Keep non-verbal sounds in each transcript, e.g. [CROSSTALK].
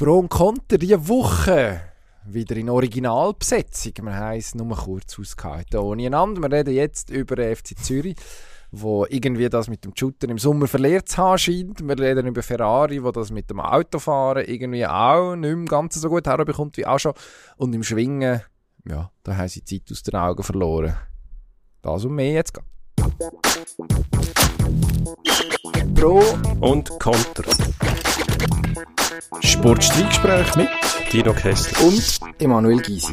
Pro und Konter diese Woche wieder in Originalbesetzung. Wir haben es nur kurz ausgehalten ohne einander. Wir reden jetzt über FC Zürich, wo irgendwie das mit dem Shooter im Sommer verliert zu haben scheint. Wir reden über Ferrari, wo das mit dem Autofahren irgendwie auch nicht mehr ganz so gut herbekommt wie auch schon. Und im Schwingen, ja, da haben sie Zeit aus den Augen verloren. Das und mehr jetzt. Pro und Konter. Sportstreitgespräch mit Dino Kessler und Emanuel Gysi.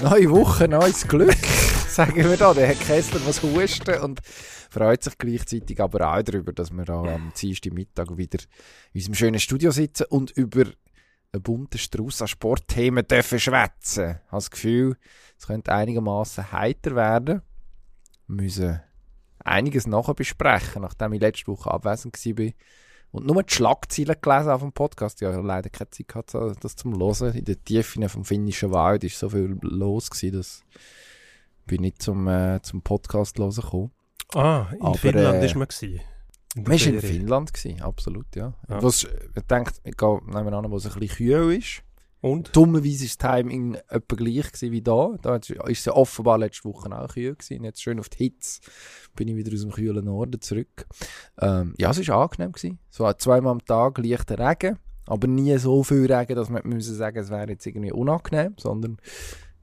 Neue Woche, neues Glück, [LAUGHS] sagen wir da. Der Herr Kessler muss husten und freut sich gleichzeitig aber auch darüber, dass wir da am Dienstag Mittag wieder in unserem schönen Studio sitzen und über einen bunten Strauß an Sportthemen dürfen schwätzen. Ich habe das Gefühl, es könnte einigermaßen heiter werden. Wir müssen einiges nachher besprechen, nachdem ich letzte Woche abwesend war. Und nur die Schlagzeilen gelesen auf dem Podcast. Ja, leider keine Zeit gehabt, das zum Hören. In den Tiefen vom finnischen Wald war so viel los, gewesen, dass ich nicht zum, äh, zum Podcast hören gekommen. Ah, in Aber, Finnland äh, war man. Gewesen. In Man war in. Finnland, gewesen, absolut, ja. Ja. Was, ich denke, ich gehe nehmen an, wo es ein bisschen kühl ist. Und? Dummerweise war das Timing etwa gleich gewesen wie da. Da ist es ja offenbar letzte Woche auch kühl gewesen. Jetzt schön auf die Hitze bin ich wieder aus dem kühlen Norden zurück. Ähm, ja, es war angenehm gewesen. So zweimal am Tag leichter Regen, aber nie so viel Regen, dass man müssen sagen, es wäre jetzt irgendwie unangenehm, sondern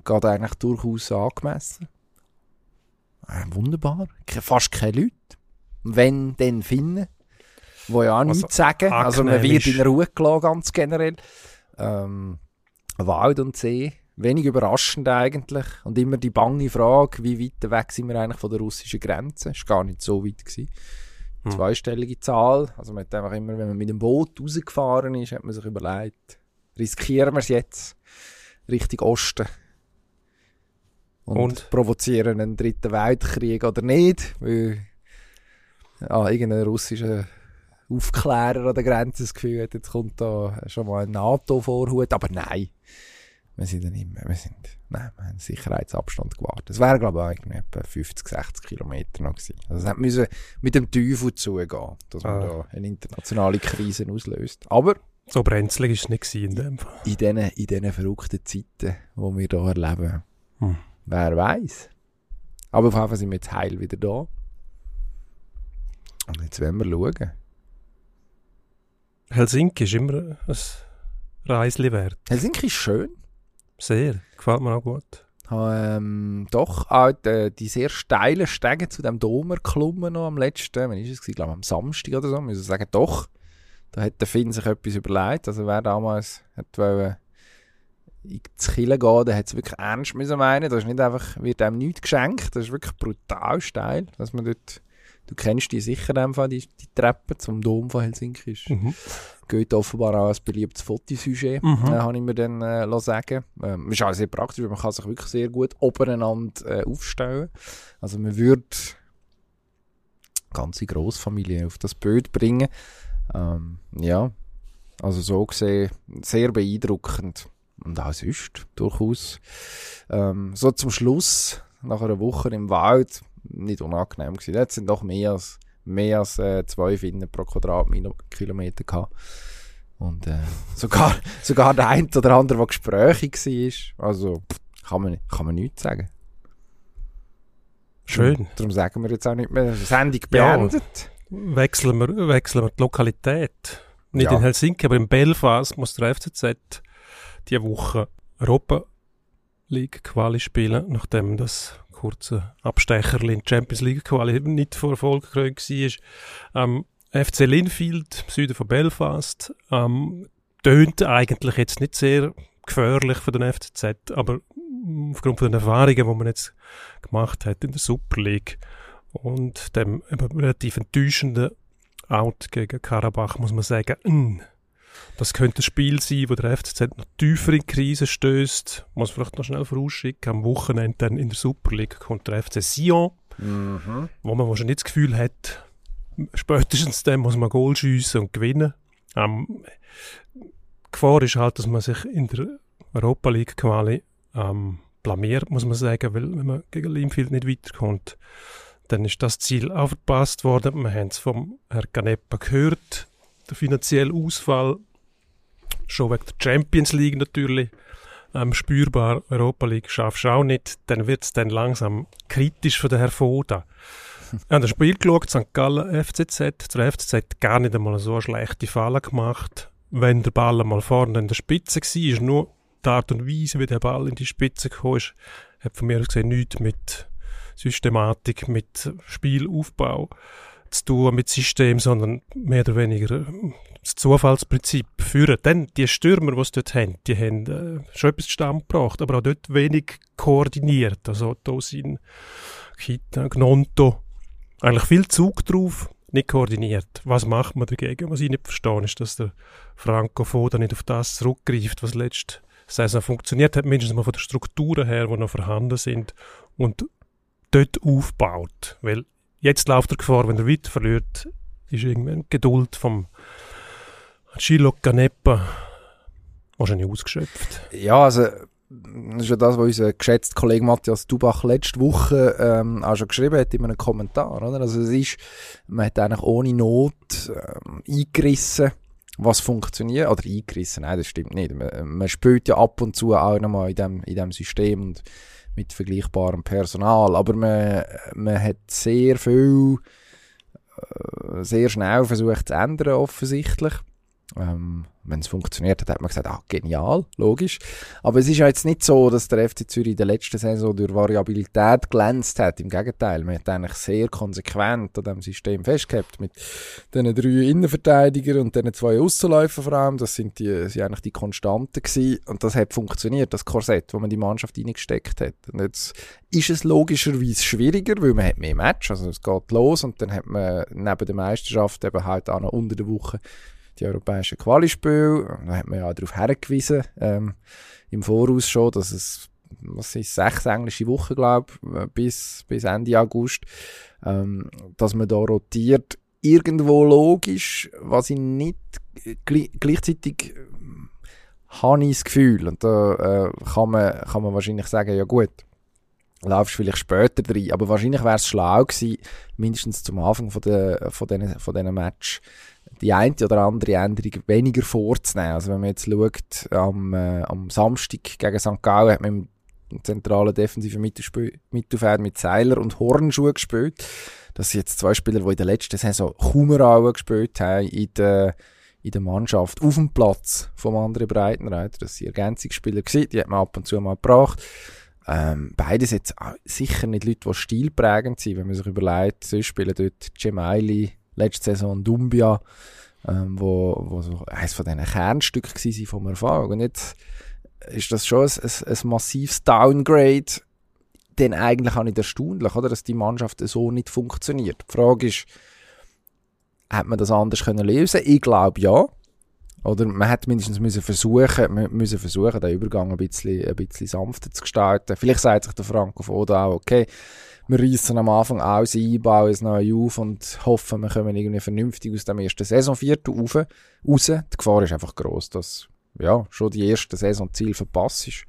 geht eigentlich durchaus angemessen. Äh, wunderbar. Fast keine Leute. Wenn, dann Finnen. Wo ja auch Also, nichts sagen. Also man wird in Ruhe gelassen, ganz generell. Ähm, Wald und See. Wenig überraschend eigentlich. Und immer die bange Frage, wie weit weg sind wir eigentlich von der russischen Grenze? Ist gar nicht so weit gewesen. Hm. Zweistellige Zahl. Also man hat einfach immer, wenn man mit dem Boot rausgefahren ist, hat man sich überlegt, riskieren wir es jetzt Richtung Osten? Und, Und? provozieren einen dritten Weltkrieg oder nicht? Weil ja, irgendein russischer Aufklärer an der Grenze das Gefühl hat, jetzt kommt da schon mal ein NATO-Vorhut. Aber nein, wir sind dann immer, wir sind, nein, wir haben Sicherheitsabstand gewartet. Es wäre, glaube ich, irgendwie etwa 50, 60 Kilometer noch gewesen. Also es müssen mit dem Teufel zugehen, dass man Ah. da eine internationale Krise auslöst. Aber So brenzlig war es nicht in dem Fall. in diesen, in diesen verrückten Zeiten, die wir hier erleben, Hm. wer weiß. Aber auf jeden Fall sind wir jetzt heil wieder da. Und jetzt wollen wir schauen. Helsinki ist immer ein Reisli wert. Helsinki ist schön. Sehr. Gefällt mir auch gut. habe ähm, doch auch die, die sehr steilen Stege zu dem Dom erklommen noch am letzten, wann ist es glaube am Samstag oder so, muss ich sagen, doch, da hat der Finn sich etwas überlegt, also wer damals hat wollen, in die Kille gehen, der hat es wirklich ernst müssen meinen, das ist nicht einfach, wird einem nichts geschenkt, das ist wirklich brutal steil, dass man dort, du kennst die sicher Fall, die, die Treppe zum Dom von Helsinki ist Mhm. geht offenbar auch als beliebtes Fotosujet, Mhm. äh, habe ich mir dann äh, sagen. Ähm, ist auch sehr praktisch, weil man kann sich wirklich sehr gut obereinander äh, aufstellen. Also man würde ganze Großfamilie auf das Bild bringen. Ähm, ja, also so gesehen sehr beeindruckend. Und auch sonst durchaus. Ähm, so zum Schluss, nach einer Woche im Wald, nicht unangenehm gewesen. Dort sind doch mehr als, mehr als äh, zwei Finnen pro Quadratkilometer gehabt. Und äh, [LAUGHS] sogar, sogar der eine oder andere, der gesprächig war. Also kann man, kann man nichts sagen. Schön. Darum sagen wir jetzt auch nicht mehr Sendung Ja. beendet. Wechseln wir, wechseln wir die Lokalität. Nicht Ja. in Helsinki, aber in Belfast muss der FCZ diese Woche Europa League Quali spielen, nachdem das kurze Abstecherli in die Champions League Quali nicht vor Erfolg gekrönt war. Ähm, FC Linfield, im Süden von Belfast, ähm, tönt eigentlich jetzt nicht sehr gefährlich für den FCZ, aber aufgrund von den Erfahrungen, die man jetzt gemacht hat in der Super League und dem relativ enttäuschenden Out gegen Karabach, muss man sagen, mm, das könnte ein Spiel sein, wo der FCZ noch tiefer in die Krise stößt. Muss vielleicht noch schnell vorausschicken. Am Wochenende dann in der Super League kommt der FC Sion, Mhm. wo man wahrscheinlich nicht das Gefühl hat, spätestens dann muss man Goal schiessen und gewinnen. Ähm, die Gefahr ist halt, dass man sich in der Europa League Quali ähm, blamiert, muss man sagen, weil wenn man gegen Linfield nicht weiterkommt, Dann ist das Ziel auch verpasst worden. Wir haben es vom Herrn Canepa gehört. Der finanzielle Ausfall, schon wegen der Champions League natürlich, ähm, spürbar. Europa League schaffst du auch nicht. Dann wird es dann langsam kritisch für den Herrn Foda. Ich habe das Spiel geschaut, St. Gallen FCZ. Der FCZ gar nicht einmal so eine schlechte Falle gemacht. Wenn der Ball einmal vorne in der Spitze war, nur die Art und Weise, wie der Ball in die Spitze kam, ist, hat von mir aus gesehen nichts mit Systematik, mit Spielaufbau zu tun, mit System, sondern mehr oder weniger das Zufallsprinzip führen. Dann die Stürmer, die sie dort haben, die haben äh, schon etwas zustande gebracht, aber auch dort wenig koordiniert. Also Tosin, Kita, Gnonto, eigentlich viel Zug drauf, nicht koordiniert. Was macht man dagegen? Was ich nicht verstehe, ist, dass der Franco Foda nicht auf das zurückgreift, was letzte Saison funktioniert hat, mindestens mal von den Strukturen her, die noch vorhanden sind und dort aufbaut. Weil jetzt läuft er Gefahr, wenn er weiter verliert, ist irgendwann Geduld vom Chilo Canepa wahrscheinlich ausgeschöpft. Ja, also das ist ja das, was unser geschätzter Kollege Matthias Dubach letzte Woche ähm, auch schon geschrieben hat in einem Kommentar. Oder? Also es ist, man hat eigentlich ohne Not ähm, eingerissen, was funktioniert. Oder eingerissen, nein, das stimmt nicht. Man, man spielt ja ab und zu auch nochmal in dem, in dem System und mit vergleichbarem Personal. Aber man, man hat sehr viel, äh, sehr schnell versucht zu ändern, offensichtlich. Ähm, wenn es funktioniert hat, hat man gesagt, ah, genial, logisch. Aber es ist ja jetzt nicht so, dass der FC Zürich in der letzten Saison durch Variabilität glänzt hat. Im Gegenteil, man hat eigentlich sehr konsequent an diesem System festgehabt mit den drei Innenverteidigern und den zwei Aussenläufer vor allem. Das sind, die, sind eigentlich die Konstanten gewesen. Und das hat funktioniert, das Korsett, wo man die Mannschaft reingesteckt hat. Und jetzt ist es logischerweise schwieriger, weil man hat mehr Match, also es geht los und dann hat man neben der Meisterschaft eben halt auch noch unter der Woche die europäischen Qualispiele. Da hat man ja darauf hergewiesen, ähm, im Voraus schon, dass es, was ist, sechs englische Wochen, glaube ich, bis, bis Ende August, ähm, dass man da rotiert. Irgendwo logisch, was ich nicht gl gleichzeitig ähm, habe ich das Gefühl, und da äh, kann, man, kann man wahrscheinlich sagen, ja gut, laufst vielleicht später rein, aber wahrscheinlich wäre es schlau gewesen, mindestens zum Anfang von, der, von, diesen, von Match die eine oder andere Änderung weniger vorzunehmen. Also wenn man jetzt schaut, am, äh, am Samstag gegen St. Gallen hat man im zentralen defensiven Mittelfeld mit Seiler und Hornschuhe gespielt. Das sind jetzt zwei Spieler, die in der letzten Saison eine gespielt haben in der, in der Mannschaft auf dem Platz vom anderen Breitenreiter. Das sind Ergänzungsspieler gewesen, die hat man ab und zu mal gebracht. Ähm, beides jetzt sicher nicht Leute, die stilprägend sind, wenn man sich überlegt, sonst spielen dort Gemaili, letzte Saison Dumbia, ähm, wo, wo so eines von diesen Kernstücken war vom Erfolg. Und jetzt ist das schon ein, ein, ein massives Downgrade, denn eigentlich auch nicht erstaunlich, oder, dass die Mannschaft so nicht funktioniert. Die Frage ist, hat man das anders können lösen? Ich glaube ja. Oder man hätte mindestens müssen versuchen, müssen versuchen, den Übergang ein bisschen, ein bisschen sanfter zu gestalten. Vielleicht sagt sich der Franco Foda auch, okay, wir reissen am Anfang alles ein, bauen es neu auf und hoffen, wir kommen irgendwie vernünftig aus dem ersten Saisonviertel raus. raus. Die Gefahr ist einfach gross, dass ja, schon die erste Saisonziel verpasst ist.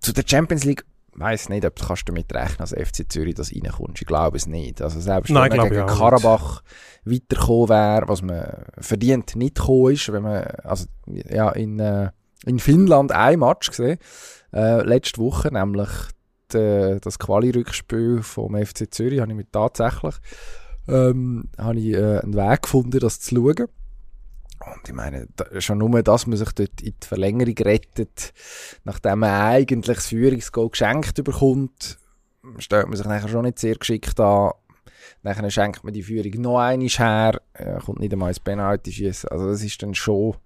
Zu der Champions League weiß nicht, ob du kannst damit rechnen, als FC Zürich das reinkommst. Ich glaube es nicht. Also selbst Nein, wenn man gegen Karabach nicht. weitergekommen wäre, was man verdient nicht gekommen ist, wenn man, also ja, in, äh, in Finnland ein Match gesehen, äh, letzte Woche, nämlich äh, das Quali-Rückspiel vom FC Zürich habe ich mir tatsächlich ähm, habe ich, äh, einen Weg gefunden, das zu schauen. Und ich meine, da, schon nur, dass man sich dort in die Verlängerung rettet, nachdem man eigentlich das Führungsgoal geschenkt bekommt, stellt man sich nachher schon nicht sehr geschickt an. Nachher schenkt man die Führung noch einmal her, äh, kommt nicht einmal ins Penalty schießen. Also das ist dann schon,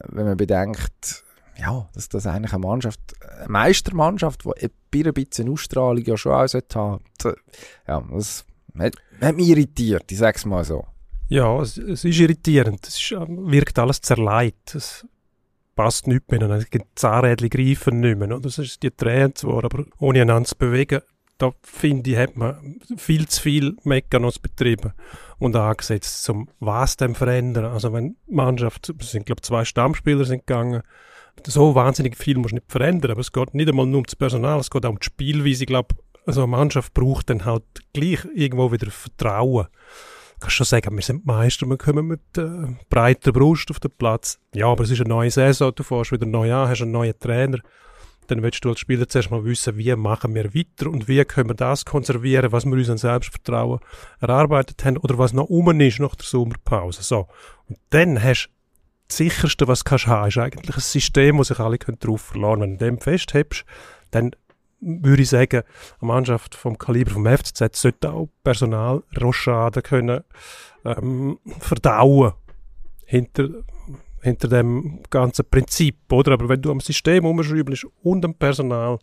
wenn man bedenkt, ja, dass das eigentlich eine Mannschaft, eine Meistermannschaft, die ein bisschen Ausstrahlung ja schon auch haben Ja, das hat, hat mich irritiert, ich sag's mal so. Ja, es, es ist irritierend. Es ist, wirkt alles zerleit. Es passt nicht mehr. Die Zahnrädchen greifen nicht mehr. Das ist die drehen zwar, aber ohne einander zu bewegen, da finde ich, hat man viel zu viel Mechanos betrieben und angesetzt, um was dem verändern. Also wenn Mannschaft, es sind glaube zwei Stammspieler sind gegangen, so wahnsinnig viel muss nicht verändern, aber es geht nicht einmal nur um das Personal, es geht auch um die Spielweise. Ich glaube, also eine Mannschaft braucht dann halt gleich irgendwo wieder Vertrauen. Du kannst schon sagen, wir sind Meister, wir kommen mit äh, breiter Brust auf den Platz. Ja, aber es ist eine neue Saison, du fährst wieder neu an, hast einen neuen Trainer. Dann willst du als Spieler zuerst mal wissen, wie machen wir weiter und wie können wir das konservieren, was wir uns an Selbstvertrauen erarbeitet haben oder was noch um ist nach der Sommerpause. So. Und dann hast das Sicherste, was du kannst haben, ist eigentlich ein System, wo sich alle darauf verlassen können. Wenn du dem festhebst, dann würde ich sagen, eine Mannschaft vom Kaliber vom FCZ sollte auch Personal Rochade können ähm, verdauen hinter, hinter dem ganzen Prinzip, oder? Aber wenn du am System umschreibst und am Personal,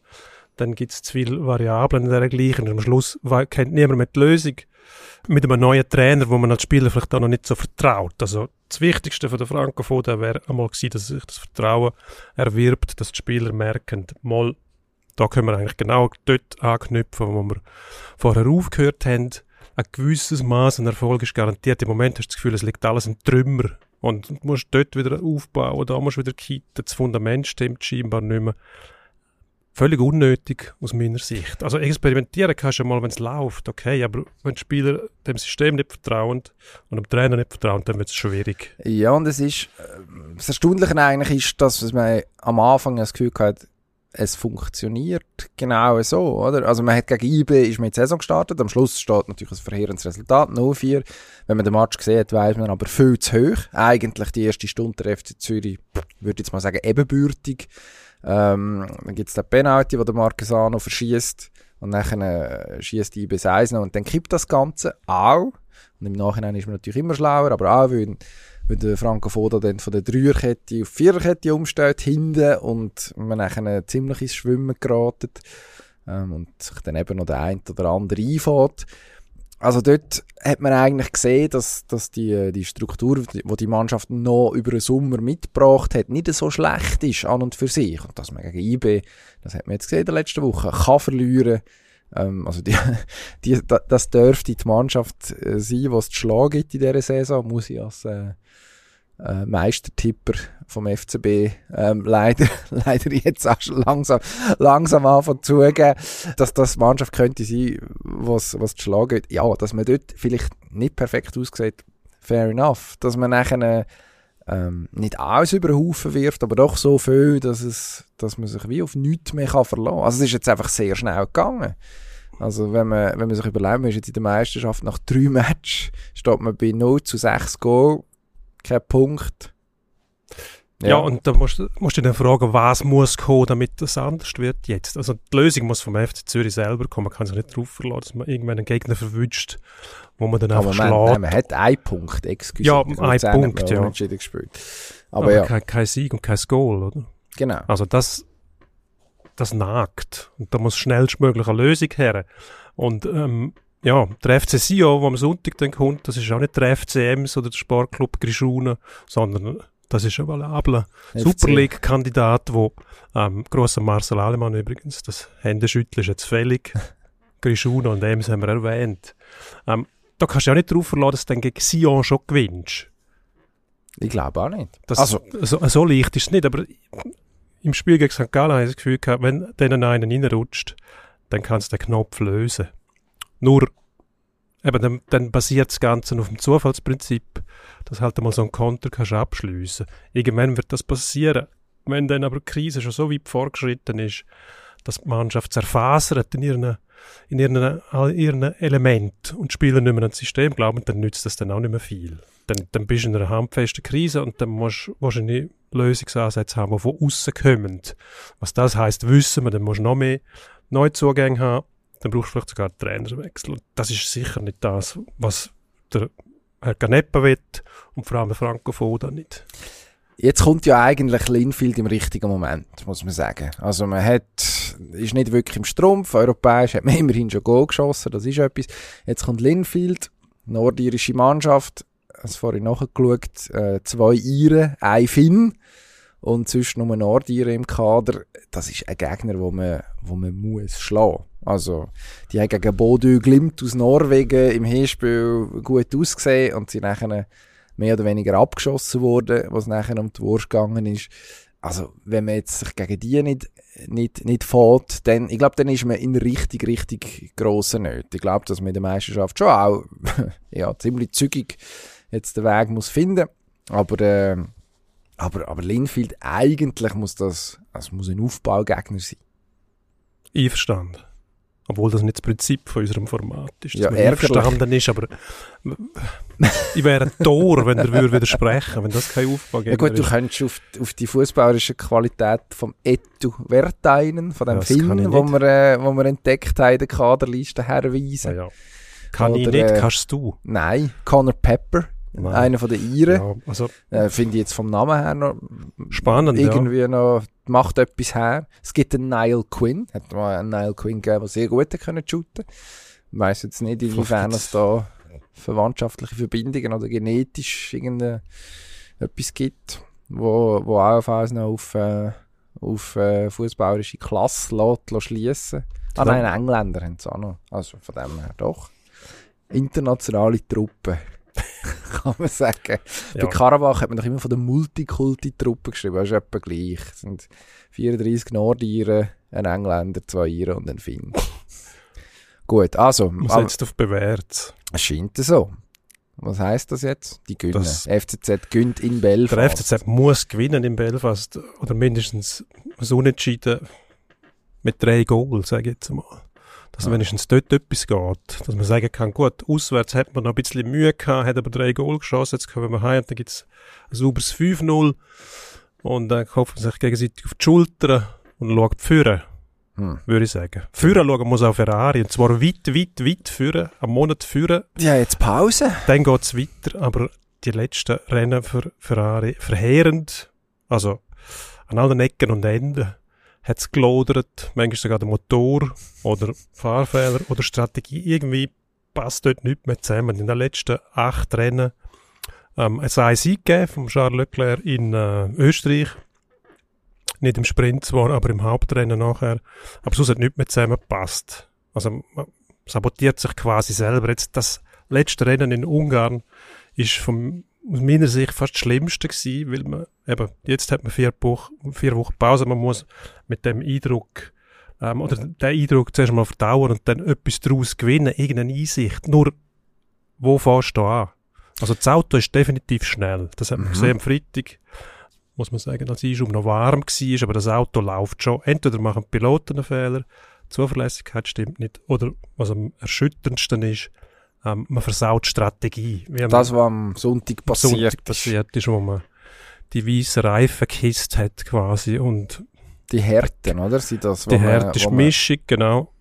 dann gibt es zu viele Variablen in der gleichen. Am Schluss kennt niemand mehr die Lösung mit einem neuen Trainer, wo man als Spieler vielleicht auch noch nicht so vertraut. Also das Wichtigste von der Frankofoda wäre einmal gewesen, dass sich das Vertrauen erwirbt, dass die Spieler merken, mal, da können wir eigentlich genau dort anknüpfen, wo wir vorher aufgehört haben. Ein gewisses Maß an Erfolg ist garantiert. Im Moment hast du das Gefühl, es liegt alles im Trümmer. Und du musst dort wieder aufbauen, da musst du wieder kitten. Das Fundament stimmt scheinbar nicht mehr. Völlig unnötig aus meiner Sicht. Also experimentieren kannst du mal, wenn es läuft, okay, aber wenn die Spieler dem System nicht vertrauen und dem Trainer nicht vertrauen, dann wird es schwierig. Ja, und es ist, äh, das Erstaunliche eigentlich ist, dass man am Anfang das Gefühl hat, es funktioniert genau so, oder? Also man hat gegen IB ist man in Saison gestartet, am Schluss steht natürlich ein verheerendes Resultat, 0-4. Wenn man den Match sieht, weiß man aber viel zu hoch. Eigentlich die erste Stunde der FC Zürich, würde ich jetzt mal sagen, ebenbürtig. Ähm, dann gibt es den Penalty, wo der Marquesano verschießt und dann äh, schießt IB 1 noch und dann kippt das Ganze auch. Und im Nachhinein ist man natürlich immer schlauer, aber auch, weil weil der Franco Foda dann von der Dreierkette auf Viererkette umstellt, hinten, und man dann ziemlich ins Schwimmen geraten ähm, und sich dann eben noch der eine oder andere einfährt. Also dort hat man eigentlich gesehen, dass, dass die, die Struktur, die die Mannschaft noch über den Sommer mitgebracht hat, nicht so schlecht ist an und für sich. Und dass man gegen IB, das hat man jetzt gesehen in der letzten Woche, kann verlieren. Ähm, also die, [LAUGHS] die, das dürfte die Mannschaft äh, sein, was zu schlagen gibt in dieser Saison, muss ich als äh, äh, Meistertipper vom FCB ähm, [LAUGHS] leider, leider jetzt auch schon langsam, langsam anfangen zu zugeben, dass das Mannschaft könnte sein, was, was zu schlagen geht. Ja, dass man dort vielleicht nicht perfekt aussieht, fair enough. Dass man nachher ähm, nicht alles über den Haufen wirft, aber doch so viel, dass, es, dass man sich wie auf nichts mehr kann verlassen kann. Also es ist jetzt einfach sehr schnell gegangen. Also wenn man, wenn man sich überlegt, man ist jetzt in der Meisterschaft nach drei Matches, steht man bei 0 zu 6 Goal kein Punkt. Ja. ja, und da musst, musst du dann fragen, was muss kommen, damit das anders wird jetzt. Also die Lösung muss vom FC Zürich selber kommen. Man kann sich nicht darauf verlassen, dass man irgendwann einen Gegner verwünscht, wo man dann Aber einfach man, schlägt. man hat einen Punkt, excuse Ja, ein Punkt, ja. Gespielt. Aber, Aber ja. Kein, kein, Sieg und kein Goal, oder? Genau. Also das, das nagt. Und da muss schnellstmöglich eine Lösung her. Und ähm, ja, der FC Sion, der am Sonntag dann kommt, das ist auch nicht der FCMs oder der Sportclub Grischuna, sondern das ist ein valabler Super League-Kandidat, wo ähm, grosser Marcel Alemann übrigens, das Händeschütteln ist jetzt fällig. [LAUGHS] Grischuna und Ems haben wir erwähnt. Ähm, da kannst du ja nicht darauf verlassen, dass du dann gegen Sion schon gewinnst. Ich glaube auch nicht. Das, also. so, so leicht ist es nicht, aber im Spiel gegen St. Gallen habe ich das Gefühl gehabt, wenn denen einen reinrutscht, dann kannst du den Knopf lösen. Nur, eben, dann, dann basiert das Ganze auf dem Zufallsprinzip, dass halt einmal so ein Konter kannst abschliessen. Irgendwann wird das passieren. Wenn dann aber die Krise schon so weit vorgeschritten ist, dass die Mannschaft zerfasert in ihren, in ihren, ihren Element und die Spieler nicht mehr an das System glauben, dann nützt das dann auch nicht mehr viel. Dann, dann bist du in einer handfesten Krise und dann musst du wahrscheinlich Lösungsansätze haben, die von außen kommen. Was das heißt, wissen wir, dann musst du noch mehr Neuzugänge haben dann brauchst du vielleicht sogar einen Trainerwechsel. Und das ist sicher nicht das, was der Herr Ganepa will und vor allem der Franco Foda nicht. Jetzt kommt ja eigentlich Linfield im richtigen Moment, muss man sagen. Also man hat, ist nicht wirklich im Strumpf, europäisch hat man [LAUGHS] immerhin schon Goal geschossen, das ist etwas. Jetzt kommt Linfield, nordirische Mannschaft, also vorhin nachgeschaut, äh, zwei Iren, ein Finn und sonst nur Nordiren im Kader. Das ist ein Gegner, wo man, wo man muss schlagen also, die haben gegen Bodø Glimt aus Norwegen im Hinspiel gut ausgesehen und sind nachher mehr oder weniger abgeschossen worden, was nachher um die Wurst gegangen ist. also, wenn man jetzt sich gegen die nicht, nicht, nicht fährt, dann, ich glaube, dann ist man in richtig, richtig grossen Nöten. Ich glaube, dass man in der Meisterschaft schon auch, [LAUGHS] ja, ziemlich zügig jetzt den Weg muss finden. Aber, äh, aber, aber Linfield, eigentlich muss das, also muss ein Aufbaugegner sein. Einverstanden. Obwohl das nicht das Prinzip von unserem Format ist, dass Ja, man einverstanden ist, aber [LAUGHS] ich wäre ein Tor, wenn würde widersprechen, wenn das kein Aufbau Ja gut, du könntest auf, auf die fußballerische Qualität vom Etu Vertainen, von dem ich Finn, wo wir, äh, wo wir entdeckt haben, in der Kaderliste herweisen. ja, ja. Kann ich Oder, nicht, äh, kannst du. Nein, Connor Pepper, Nein. einer von den Iren. Ja, also Äh, Finde ich jetzt vom Namen her noch spannend, ja. irgendwie noch, macht etwas her. Es gibt einen Niall Quinn, hat mal einen Niall Quinn gegeben, der sehr gut können shooten. Ich weiss jetzt nicht, inwiefern es da verwandtschaftliche Verbindungen oder genetisch irgendein etwas gibt, wo, wo auch auf uns noch auf, äh, auf äh, fußballerische Klasse lässt, schliessen. Ah Ja. nein, Engländer haben es auch noch. Also von dem her doch. Internationale Truppe. [LAUGHS] Kann man sagen. Ja. Bei Karabach hat man doch immer von der Multikulti-Truppe geschrieben. Das ist etwa gleich. Es sind 34 Nordiren, ein Engländer, zwei Iren und ein Finn. [LAUGHS] Gut, also, Man setzt auf bewährt. es scheint so. Was heisst das jetzt? Die gewinnen. Das- FCZ gönnt in Belfast. Der FCZ muss gewinnen in Belfast oder mindestens ein Unentschieden mit drei Goals, sage ich jetzt mal. Dass Ja. wenigstens dort etwas geht. Dass man sagen kann, gut, auswärts hat man noch ein bisschen Mühe gehabt, hat aber drei Goal geschossen, jetzt kommen wir heim und dann gibt's ein sauberes 5-0 und dann klopft man sich gegenseitig auf die Schultern und schaut führen, Hm. würde ich sagen. Führen schauen muss auch Ferrari und zwar weit, weit, weit führen, am Monat führen Ja, jetzt Pause. dann geht's weiter, aber die letzten Rennen für Ferrari verheerend. Also an allen Ecken und Enden hat's gelodert, manchmal sogar der Motor oder Fahrfehler oder Strategie. Irgendwie passt dort nichts mehr zusammen. In den letzten acht Rennen ähm, es hat einen Sieg gegeben von Charles Leclerc in äh, Österreich. Nicht im Sprint zwar, aber im Hauptrennen nachher. Aber sonst hat nichts mehr zusammengepasst. Also man sabotiert sich quasi selber. Jetzt das letzte Rennen in Ungarn ist von aus meiner Sicht fast das Schlimmste gewesen, weil man eben, jetzt hat man vier, Wochen, vier Wochen Pause, man muss mit dem Eindruck ähm, oder den Eindruck zuerst mal verdauen und dann etwas daraus gewinnen, irgendeine Einsicht. Nur, wo fährst du an? Also das Auto ist definitiv schnell. Das hat man Mhm. gesehen am Freitag. Muss man sagen, als Einschub noch warm war, aber das Auto läuft schon. Entweder machen Piloten einen Fehler, die Zuverlässigkeit stimmt nicht, oder was am erschütterndsten ist, ähm, man versaut die Strategie. Das, was am Sonntag passiert Sonntag ist. passiert ist, wo man die weißen Reifen gekisst hat quasi und Die Härten, oder? Sind das, die wo man- Mischung, genau,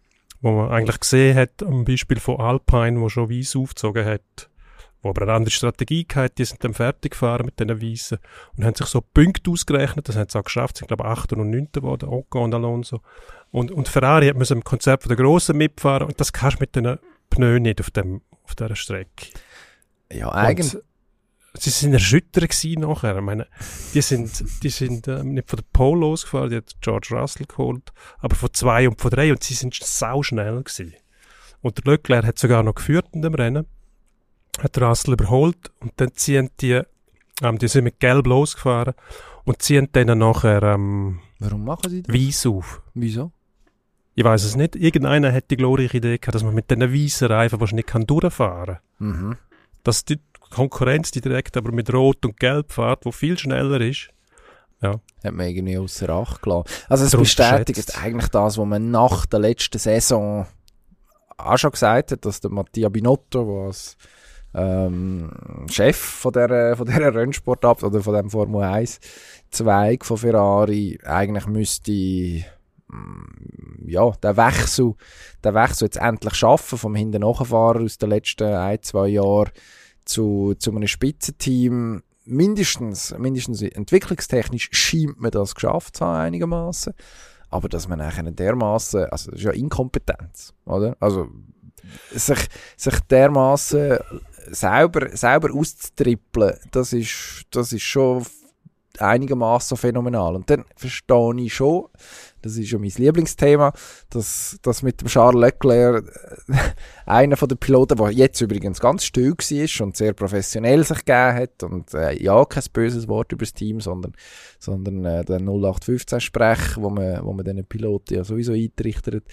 wo man eigentlich gesehen hat, am Beispiel von Alpine, wo schon weiß aufgezogen hat, wo aber eine andere Strategie gehabt, die sind dann fertig gefahren mit diesen Weißen und haben sich so Punkte ausgerechnet, das haben sie auch geschafft, sind glaube ich 8. und 9. geworden, Ocon und Alonso. Und, und Ferrari hat müssen im Konzept von der Grossen mitfahren und das kannst du mit den Pneus nicht auf, dem, auf dieser Strecke. Ja, eigentlich. Sie sind erschüttert gewesen nachher. Ich meine, die sind, die sind ähm, nicht von der Pole losgefahren, die hat George Russell geholt, aber von zwei und von drei und sie sind sau schnell gewesen. Und der Leclerc hat sogar noch geführt in dem Rennen, hat Russell überholt und dann ziehen die, ähm, die sind mit Gelb losgefahren und ziehen dann nachher ähm, Warum machen sie das? Weiß auf. Wieso? Ich weiß es nicht. Irgendeiner hat die glorreiche Idee gehabt, dass man mit diesen weißen Reifen wahrscheinlich kann durchfahren kann. Mhm. dass die Konkurrenz die direkt aber mit Rot und Gelb fährt, wo viel schneller ist. Hat man irgendwie außer Acht gelassen. Also es bestätigt eigentlich das, was man nach der letzten Saison auch schon gesagt hat, dass der Mattia Binotto, der als ähm, Chef von der, von der Rennsportart oder von dem Formel 1 Zweig von Ferrari eigentlich müsste ja, der Wechsel, der Wechsel jetzt endlich schaffen vom hinten Nachfahrer aus den letzten ein, zwei Jahren zu, zu einem Spitzenteam. Mindestens, mindestens entwicklungstechnisch scheint man das geschafft zu haben, einigermaßen. Aber dass man nachher dermaßen, also das ist ja Inkompetenz, oder? Also, sich, sich dermaßen selber, selber auszutrippeln, das ist, das ist schon einigermaßen phänomenal. Und dann verstehe ich schon, das ist ja mein Lieblingsthema, dass, dass mit dem Charles Leclerc äh, [LAUGHS] einer von den Piloten, der jetzt übrigens ganz still war und sehr professionell sich gegeben hat und äh, ja, kein böses Wort über das Team, sondern, sondern äh, der 0815-Sprech, wo man, wo man den Piloten ja sowieso eintrichtert,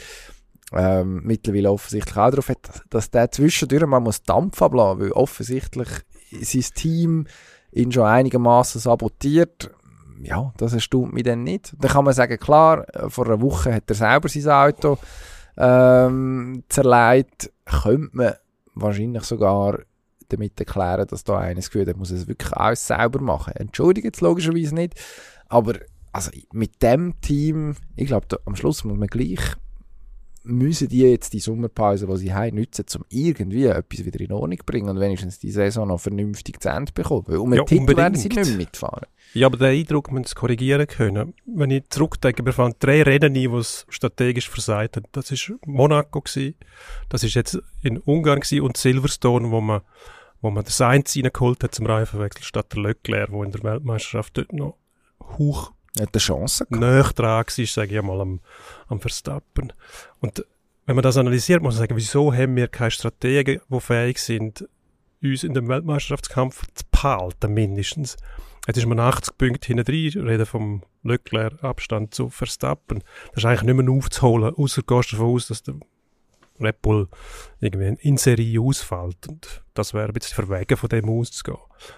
ähm, mittlerweile offensichtlich auch darauf hat, dass der zwischendurch mal muss Dampf ablassen, weil offensichtlich sein Team ihn schon einigermaßen sabotiert. Ja, das erstaunt mich dann nicht. Dann kann man sagen, klar, vor einer Woche hat er selber sein Auto ähm, zerlegt. Könnte man wahrscheinlich sogar damit erklären, dass da eines Gefühl hat, muss es wirklich alles selber machen. Entschuldigt jetzt logischerweise nicht, aber also mit dem Team, ich glaube, am Schluss muss man gleich müssen die jetzt die Sommerpause, die sie haben, nutzen, um irgendwie etwas wieder in Ordnung zu bringen und wenigstens die Saison noch vernünftig zu Ende bekommen. Weil um Ja, den Titel unbedingt. werden sie nicht mehr mitfahren. Ja, aber den Eindruck müssen sie korrigieren können. Wenn ich zurückdenke, wir fahren drei Rennen ein, wo es strategisch versagt hat. Das ist Monaco gewesen, das ist jetzt in Ungarn gewesen und Silverstone, wo man, wo man das Eins reingeholt hat zum Reifenwechsel statt der Leclerc, wo in der Weltmeisterschaft dort noch hoch hat eine Chance gehabt. näher dran war, sage ich einmal, am, am Verstappen. Und wenn man das analysiert, muss man sagen, wieso haben wir keine Strategen, die fähig sind, uns in dem Weltmeisterschaftskampf zu behalten, mindestens. Jetzt ist man 80 Punkte hinten drin, ich rede vom Leclerc-Abstand zu Verstappen. Das ist eigentlich nicht mehr aufzuholen, außer gehst du davon aus, dass der Red Bull irgendwie in Serie ausfällt. Und das wäre ein bisschen verwegen, von dem auszugehen.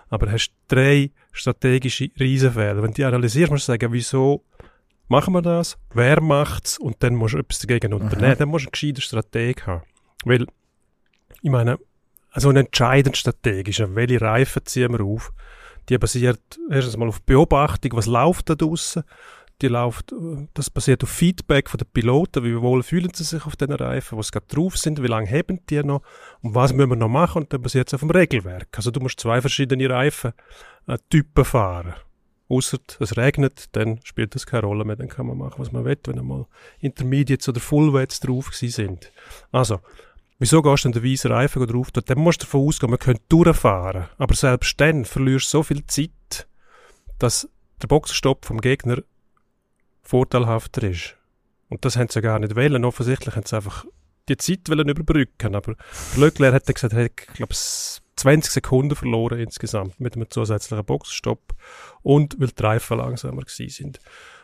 Aber du hast drei strategische Riesenfehler. Wenn du die analysierst, musst du sagen, wieso machen wir das? Wer macht's? Und dann musst du etwas dagegen unternehmen. Dann musst du einen gescheiten Strateg haben. Weil, ich meine, also ein entscheidend strategisch, welche Reifen ziehen wir auf? Die basiert erstens mal auf Beobachtung, was läuft da draussen. Die läuft, das basiert auf Feedback von den Piloten, wie wohl fühlen sie sich auf den Reifen, sie gerade drauf sind, wie lange haben die noch und was müssen wir noch machen und dann basiert es auf dem Regelwerk. Also du musst zwei verschiedene Reifentypen fahren. Ausser es regnet, dann spielt das keine Rolle mehr, dann kann man machen, was man will, wenn einmal Intermediates oder Fullwets drauf sind. Also, wieso gehst du denn den weißen Reifen drauf? Dann musst du davon ausgehen, man könnte durchfahren. Aber selbst dann verlierst du so viel Zeit, dass der Boxenstopp vom Gegner vorteilhafter ist. Und das haben sie ja gar nicht wollen. Offensichtlich haben sie einfach die Zeit wollen überbrücken. Aber Leclerc hat dann gesagt, er hat, ich glaube, 20 Sekunden verloren insgesamt mit einem zusätzlichen Boxenstopp und weil die Reifen langsamer gewesen sind.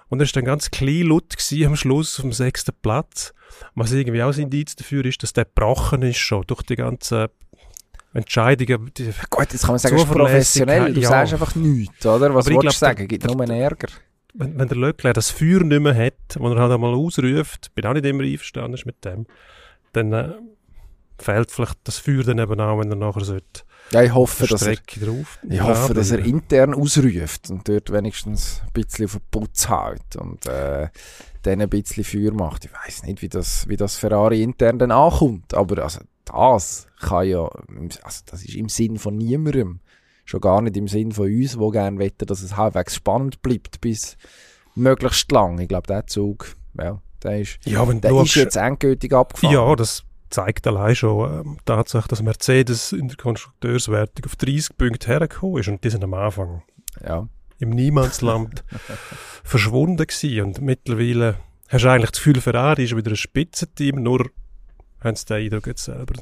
Und er war dann ganz klein laut gewesen am Schluss auf dem sechsten Platz. Was irgendwie auch ein Indiz dafür ist, dass der gebrochen ist schon durch die ganzen Entscheidungen. Die, Gut, jetzt kann man sagen, es ist professionell. Du Ja. sagst einfach nichts, oder? Was Aber willst du glaub, sagen? Gibt nur einen Ärger. Wenn, wenn der Leclerc das Feuer nicht mehr hat, wo er halt einmal ausruft, bin auch nicht immer einverstanden mit dem, dann äh, fehlt vielleicht das Feuer dann eben auch, wenn er nachher sollte, Ja, ich hoffe, dass er, drauf. ich hoffe, dass er intern ausruft und dort wenigstens ein bisschen auf den Putz hält und äh, dann ein bisschen Feuer macht. Ich weiß nicht, wie das, wie das Ferrari intern dann ankommt, aber also das kann ja, also das ist im Sinn von niemandem, schon gar nicht im Sinn von uns, wo gerne wetten, dass es halbwegs spannend bleibt bis möglichst lang. Ich glaube, der Zug, ja, der ist, Ja, wenn der ist jetzt endgültig abgefahren. ja, das zeigt allein schon ähm, die Tatsache, dass Mercedes in der Konstrukteurswertung auf 30 Punkte hergekommen ist und die sind am Anfang ja. im Niemandsland [LAUGHS] verschwunden gewesen. Und mittlerweile hast du eigentlich das Gefühl, Ferrari ist wieder ein Spitzenteam, nur haben sie den Eindruck jetzt selber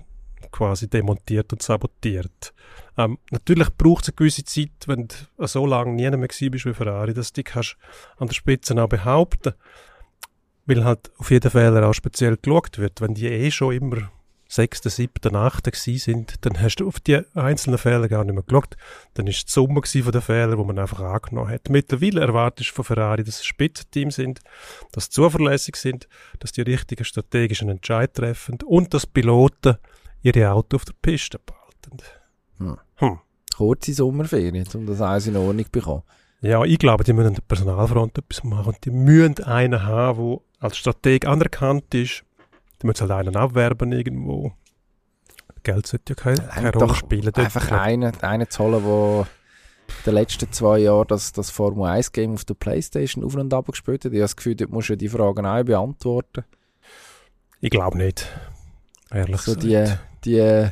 quasi demontiert und sabotiert. Ähm, natürlich braucht es eine gewisse Zeit, wenn du so lange nie mehr bist wie Ferrari, dass du dich an der Spitze auch behaupten weil halt auf jeden Fehler auch speziell geschaut wird. Wenn die eh schon immer sechste, siebte, achte gewesen sind, dann hast du auf die einzelnen Fehler gar nicht mehr geschaut. Dann ist die Summe von den Fehlern, die man einfach angenommen hat. Mittlerweile erwartest du von Ferrari, dass sie Spitzenteam sind, dass sie zuverlässig sind, dass die richtigen strategischen Entscheid treffen und dass Piloten ihre Autos auf der Piste behalten. Hm. Hm. Kurze Sommerferien, um das alles in Ordnung zu bekommen. Ja, ich glaube, die müssen an der Personalfront etwas machen. Und die müssen einen haben, der als Strateg anerkannt ist. Die müssen halt einen abwerben irgendwo. Geld sollte ja keine, keine Rolle spielen. dort. Einfach einen, einen zu holen, der in den letzten zwei Jahren das, das Formel 1 Game auf der Playstation auf und ab gespielt hat. Ich habe das Gefühl, dort musst du die Fragen auch beantworten. Ich glaube nicht. Ehrlich So gesagt. die, die,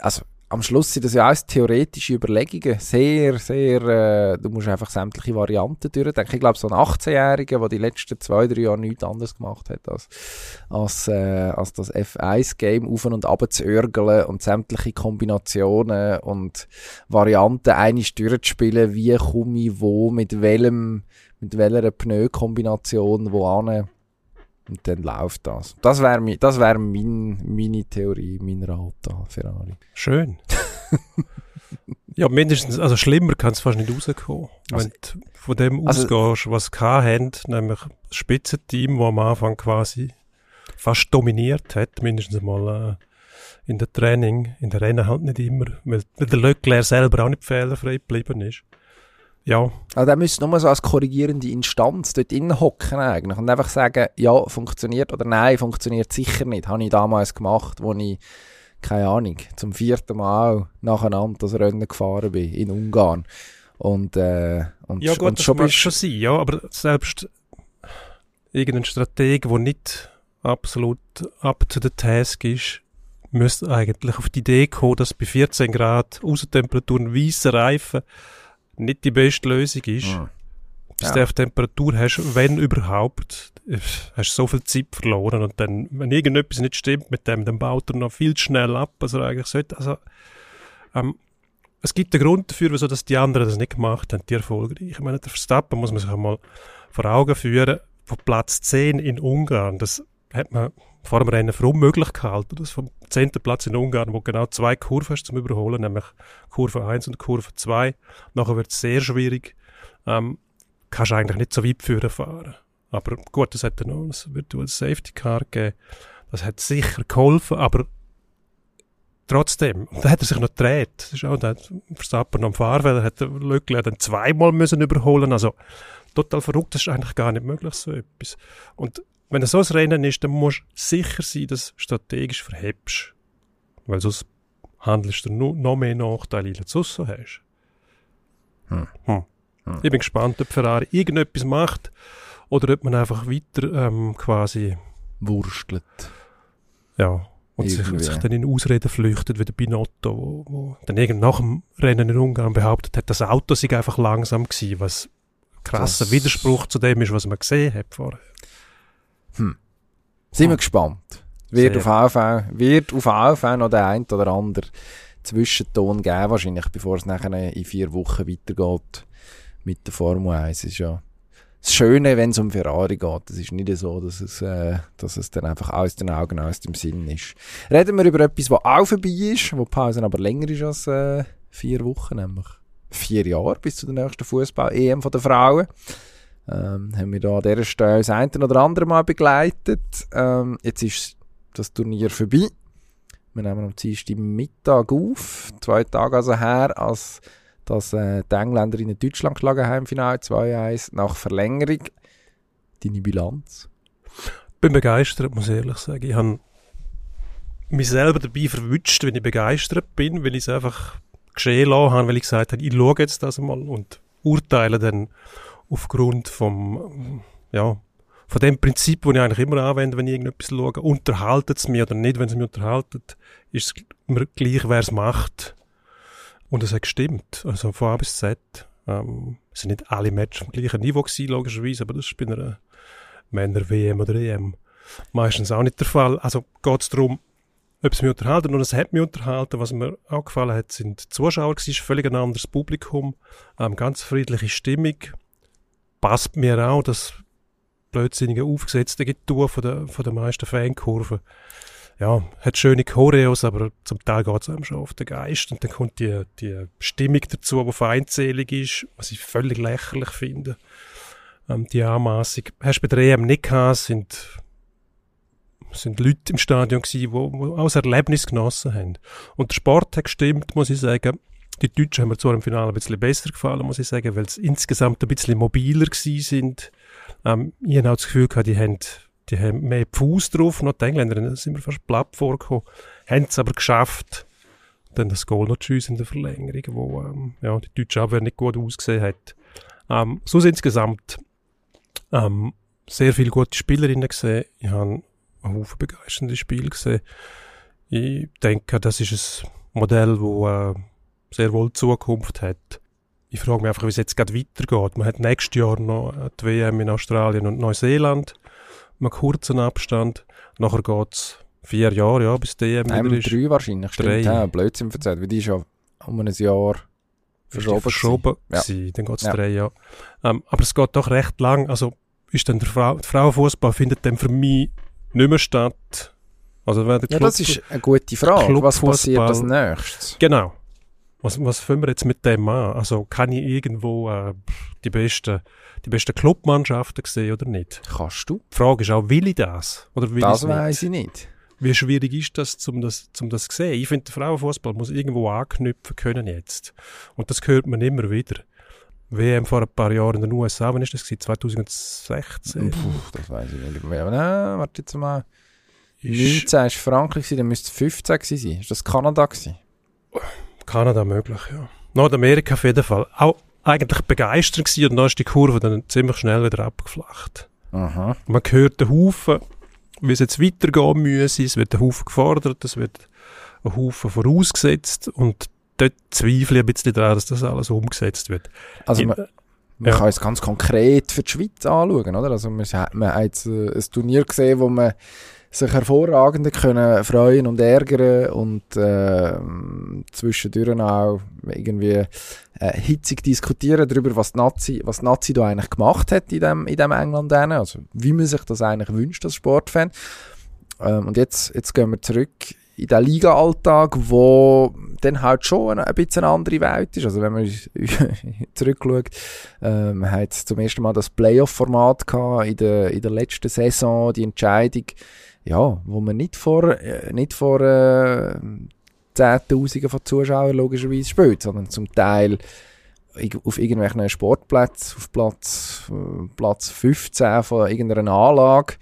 also am Schluss sind das ja alles theoretische Überlegungen. Sehr, sehr, äh, du musst einfach sämtliche Varianten durchdenken. Ich glaube, so ein 18-Jähriger, der die letzten zwei, drei Jahre nichts anderes gemacht hat, als, als, äh, als das F1-Game auf und ab zu örgeln und sämtliche Kombinationen und Varianten einig durchzuspielen, wie komme ich wo, mit welchem, mit welcher Pneu-Kombination wo an. Und dann läuft das. Das wäre das wär mein, meine Theorie, mein an Ferrari. Schön. [LAUGHS] ja, mindestens, also schlimmer kann es fast nicht rauskommen. Also, Wenn du von dem also, ausgehst, was sie haben, nämlich das Spitzenteam, das am Anfang quasi fast dominiert hat, mindestens mal äh, in der Training, in der Rennen halt nicht immer, weil, weil der Leclerc selber auch nicht fehlerfrei geblieben ist. Ja. Also der müsste nur so als korrigierende Instanz dort hocken eigentlich und einfach sagen, ja, funktioniert oder nein, funktioniert sicher nicht. Habe ich damals gemacht, wo ich, keine Ahnung, zum vierten Mal nacheinander das Rennen gefahren bin, in Ungarn. Und, äh, und, ja gut, und das schon mag schon sein, ja, aber selbst irgendein Strateg, der nicht absolut up to the task ist, müsste eigentlich auf die Idee kommen, dass bei 14 Grad Außentemperaturen weiße Reifen nicht die beste Lösung ist. Mhm. Bis ja. du auf Temperatur hast, wenn überhaupt, hast du so viel Zeit verloren und dann, wenn irgendetwas nicht stimmt mit dem, dann baut er noch viel schnell ab, als er eigentlich sollte. Also, ähm, es gibt einen Grund dafür, wieso dass die anderen das nicht gemacht haben, die erfolgreich. Ich meine, der Verstappen muss man sich einmal vor Augen führen, von Platz 10 in Ungarn, das hat man vor dem Rennen für unmöglich gehalten. Das vom 10. Platz in Ungarn, wo genau zwei Kurven hast zum Überholen, nämlich Kurve 1 und Kurve 2. Nachher wird es sehr schwierig. Ähm, kannst eigentlich nicht so weit führen fahren. Aber gut, das hat dann noch ein Virtual Safety Car gegeben. Das hat sicher geholfen, aber trotzdem, da hat er sich noch gedreht. Das ist auch, der Verstappen am Fahrwelle hat Leclerc dann zweimal müssen überholen. Also, total verrückt, das ist eigentlich gar nicht möglich, so etwas. Und wenn es so ein Rennen ist, dann musst du sicher sein, dass du strategisch verhebst. Weil sonst handelst du nur noch mehr Nachteile, als du so hast. Hm. Hm. Hm. Ich bin gespannt, ob Ferrari irgendetwas macht oder ob man einfach weiter ähm, quasi wurstelt. Ja. Und sich, sich, dann in Ausreden flüchtet, wie der Binotto, wo, wo dann irgend nach dem Rennen in Ungarn behauptet hat, das Auto sei einfach langsam gewesen, was krasser Widerspruch zu dem ist, was man gesehen hat vorher. Hm. Sind wir gespannt. Wird auf, AV, wird auf AV noch der ein oder andere Zwischenton geben, wahrscheinlich, bevor es nachher in vier Wochen weitergeht mit der Formel 1. ist ja das Schöne, wenn es um Ferrari geht. Es ist nicht so, dass es, äh, dass es dann einfach aus den Augen, aus dem Sinn ist. Reden wir über etwas, was auch vorbei ist, wo die Pause aber länger ist als äh, vier Wochen, nämlich vier Jahre bis zu der nächsten Fußball-EM der Frauen. Ähm, haben wir da an dieser Stelle das eine oder andere Mal begleitet. Ähm, jetzt ist das Turnier vorbei. Wir nehmen am Dienstag Mittag auf, zwei Tage also her, als dass äh, die Engländer in Deutschland geschlagen haben im Finale 2-1 nach Verlängerung. Deine Bilanz? Ich bin begeistert, muss ich ehrlich sagen. Ich habe mich selber dabei verwünscht, wenn ich begeistert bin, weil ich es einfach geschehen lassen habe, weil ich gesagt habe, ich schaue jetzt das mal und urteile dann aufgrund vom, ja, von dem Prinzip, das ich eigentlich immer anwende, wenn ich irgendetwas schaue, unterhaltet es mich oder nicht, wenn es mich unterhaltet, ist es mir gleich, wer es macht. Und es hat gestimmt. Also von A bis Z. Ähm, es sind nicht alle Matches am gleichen Niveau gewesen, logischerweise, aber das ist bei einer Männer-WM oder EM meistens auch nicht der Fall. Also geht es darum, ob es mich unterhalten und es hat mich unterhalten. Was mir auch gefallen hat, sind die Zuschauer gewesen, völlig ein anderes Publikum, ähm, ganz friedliche Stimmung passt mir auch das blödsinnige aufgesetzte Getue von der, von der meisten Fankurven. Ja, hat schöne Choreos, aber zum Teil geht es einem schon auf den Geist. Und dann kommt die, die Stimmung dazu, die feindselig ist, was ich völlig lächerlich finde. Ähm, die Anmaßung. Hast du bei der EM nicht gehabt, sind, sind Leute im Stadion gewesen, die, die auch das Erlebnis genossen haben. Und der Sport hat gestimmt, muss ich sagen. Die Deutschen haben mir zwar im Finale ein bisschen besser gefallen, muss ich sagen, weil sie insgesamt ein bisschen mobiler gewesen sind. Ähm, ich habe auch das Gefühl gehabt, die haben, die haben mehr Fuß drauf. Noch die Engländer sind mir fast platt vorgekommen. Haben es aber geschafft, dann das Goal noch schiessen in der Verlängerung, wo ähm, ja, die deutsche Abwehr nicht gut ausgesehen hat. Ähm, so sind insgesamt ähm, sehr viele gute Spielerinnen gesehen. Ich habe ein Haufen begeisternde Spiele gesehen. Ich denke, das ist ein Modell, äh, sehr wohl Zukunft hat. Ich frage mich einfach, wie es jetzt gerade weitergeht. Man hat nächstes Jahr noch die WM in Australien und Neuseeland mit kurzen Abstand. Nachher geht es vier Jahre, ja, bis die EM Nein, wieder ist. drei wahrscheinlich, stimmt. Drei. Ja, Blödsinn erzählt, weil die ist ja um ein Jahr verschoben. Verschoben Ja. gewesen. Dann geht es Ja. drei Jahre. Ähm, aber es geht doch recht lang. Also ist dann der, Frau, der Frauenfußball findet dann für mich nicht mehr statt. Also wenn der Ja, Club, das ist eine gute Frage. Was passiert als nächstes? Genau. Was, was fangen wir jetzt mit dem an? Also kann ich irgendwo äh, die besten, die besten Clubmannschaften sehen oder nicht? Kannst du? Die Frage ist auch, will ich das? Oder will Das weiß ich nicht. Wie schwierig ist das, um das, um das zu sehen? Ich finde, der Frauenfußball muss irgendwo anknüpfen können jetzt. Und das hört man immer wieder. WM vor ein paar Jahren in den USA, wann ist das gewesen? 2016? Puh, das weiß ich nicht. Aber nein, warte jetzt mal. Ist 19 war Frankreich, dann müsste es 15 gewesen sein. Ist das Kanada gewesen? Kanada möglich, ja. Nordamerika auf jeden Fall. Auch eigentlich begeistert gewesen und dann ist die Kurve dann ziemlich schnell wieder abgeflacht. Aha. Man hört den Haufen, wie es jetzt weitergehen müsse. Es wird ein Haufen gefordert, es wird ein Haufen vorausgesetzt und dort zweifle ich ein bisschen daran, dass das alles umgesetzt wird. Also man, man ja. kann es ganz konkret für die Schweiz anschauen, oder? Also man, man hat jetzt äh, ein Turnier gesehen, wo man sich hervorragend können freuen und ärgern und äh, zwischendurch auch irgendwie äh, hitzig diskutieren darüber, was Nazi, was Nazi da eigentlich gemacht hat in dem, in dem England. Also wie man sich das eigentlich wünscht als Sportfan. Ähm, und jetzt, jetzt gehen wir zurück in den Liga-Alltag, wo dann halt schon ein, ein bisschen eine andere Welt ist. Also wenn man [LAUGHS] zurückschaut, ähm, hat zum ersten Mal das Playoff-Format gehabt in der, in der letzten Saison, die Entscheidung, ja, wo man nicht vor, äh, nicht vor äh, Zehntausenden von Zuschauern logischerweise spielt, sondern zum Teil auf irgendwelchen Sportplätzen, auf Platz, äh, Platz 15 von irgendeiner Anlage.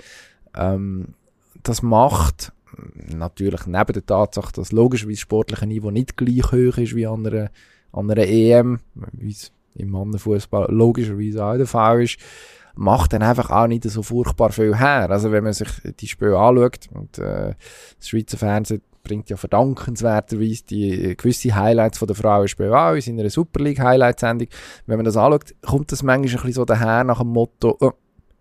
Ähm, das macht natürlich neben der Tatsache, dass logischerweise sportliche Niveau nicht gleich hoch ist wie an einer EM, wie es im Mannenfußball logischerweise auch der Fall ist, macht dann einfach auch nicht so furchtbar viel her. Also wenn man sich die Spiele anschaut und äh, das Schweizer Fernsehen bringt ja verdankenswerterweise die gewisse Highlights von der Frauenspiele auch in seiner Super League Highlight-Sendung. Wenn man das anschaut, kommt das manchmal ein bisschen so daher nach dem Motto, oh,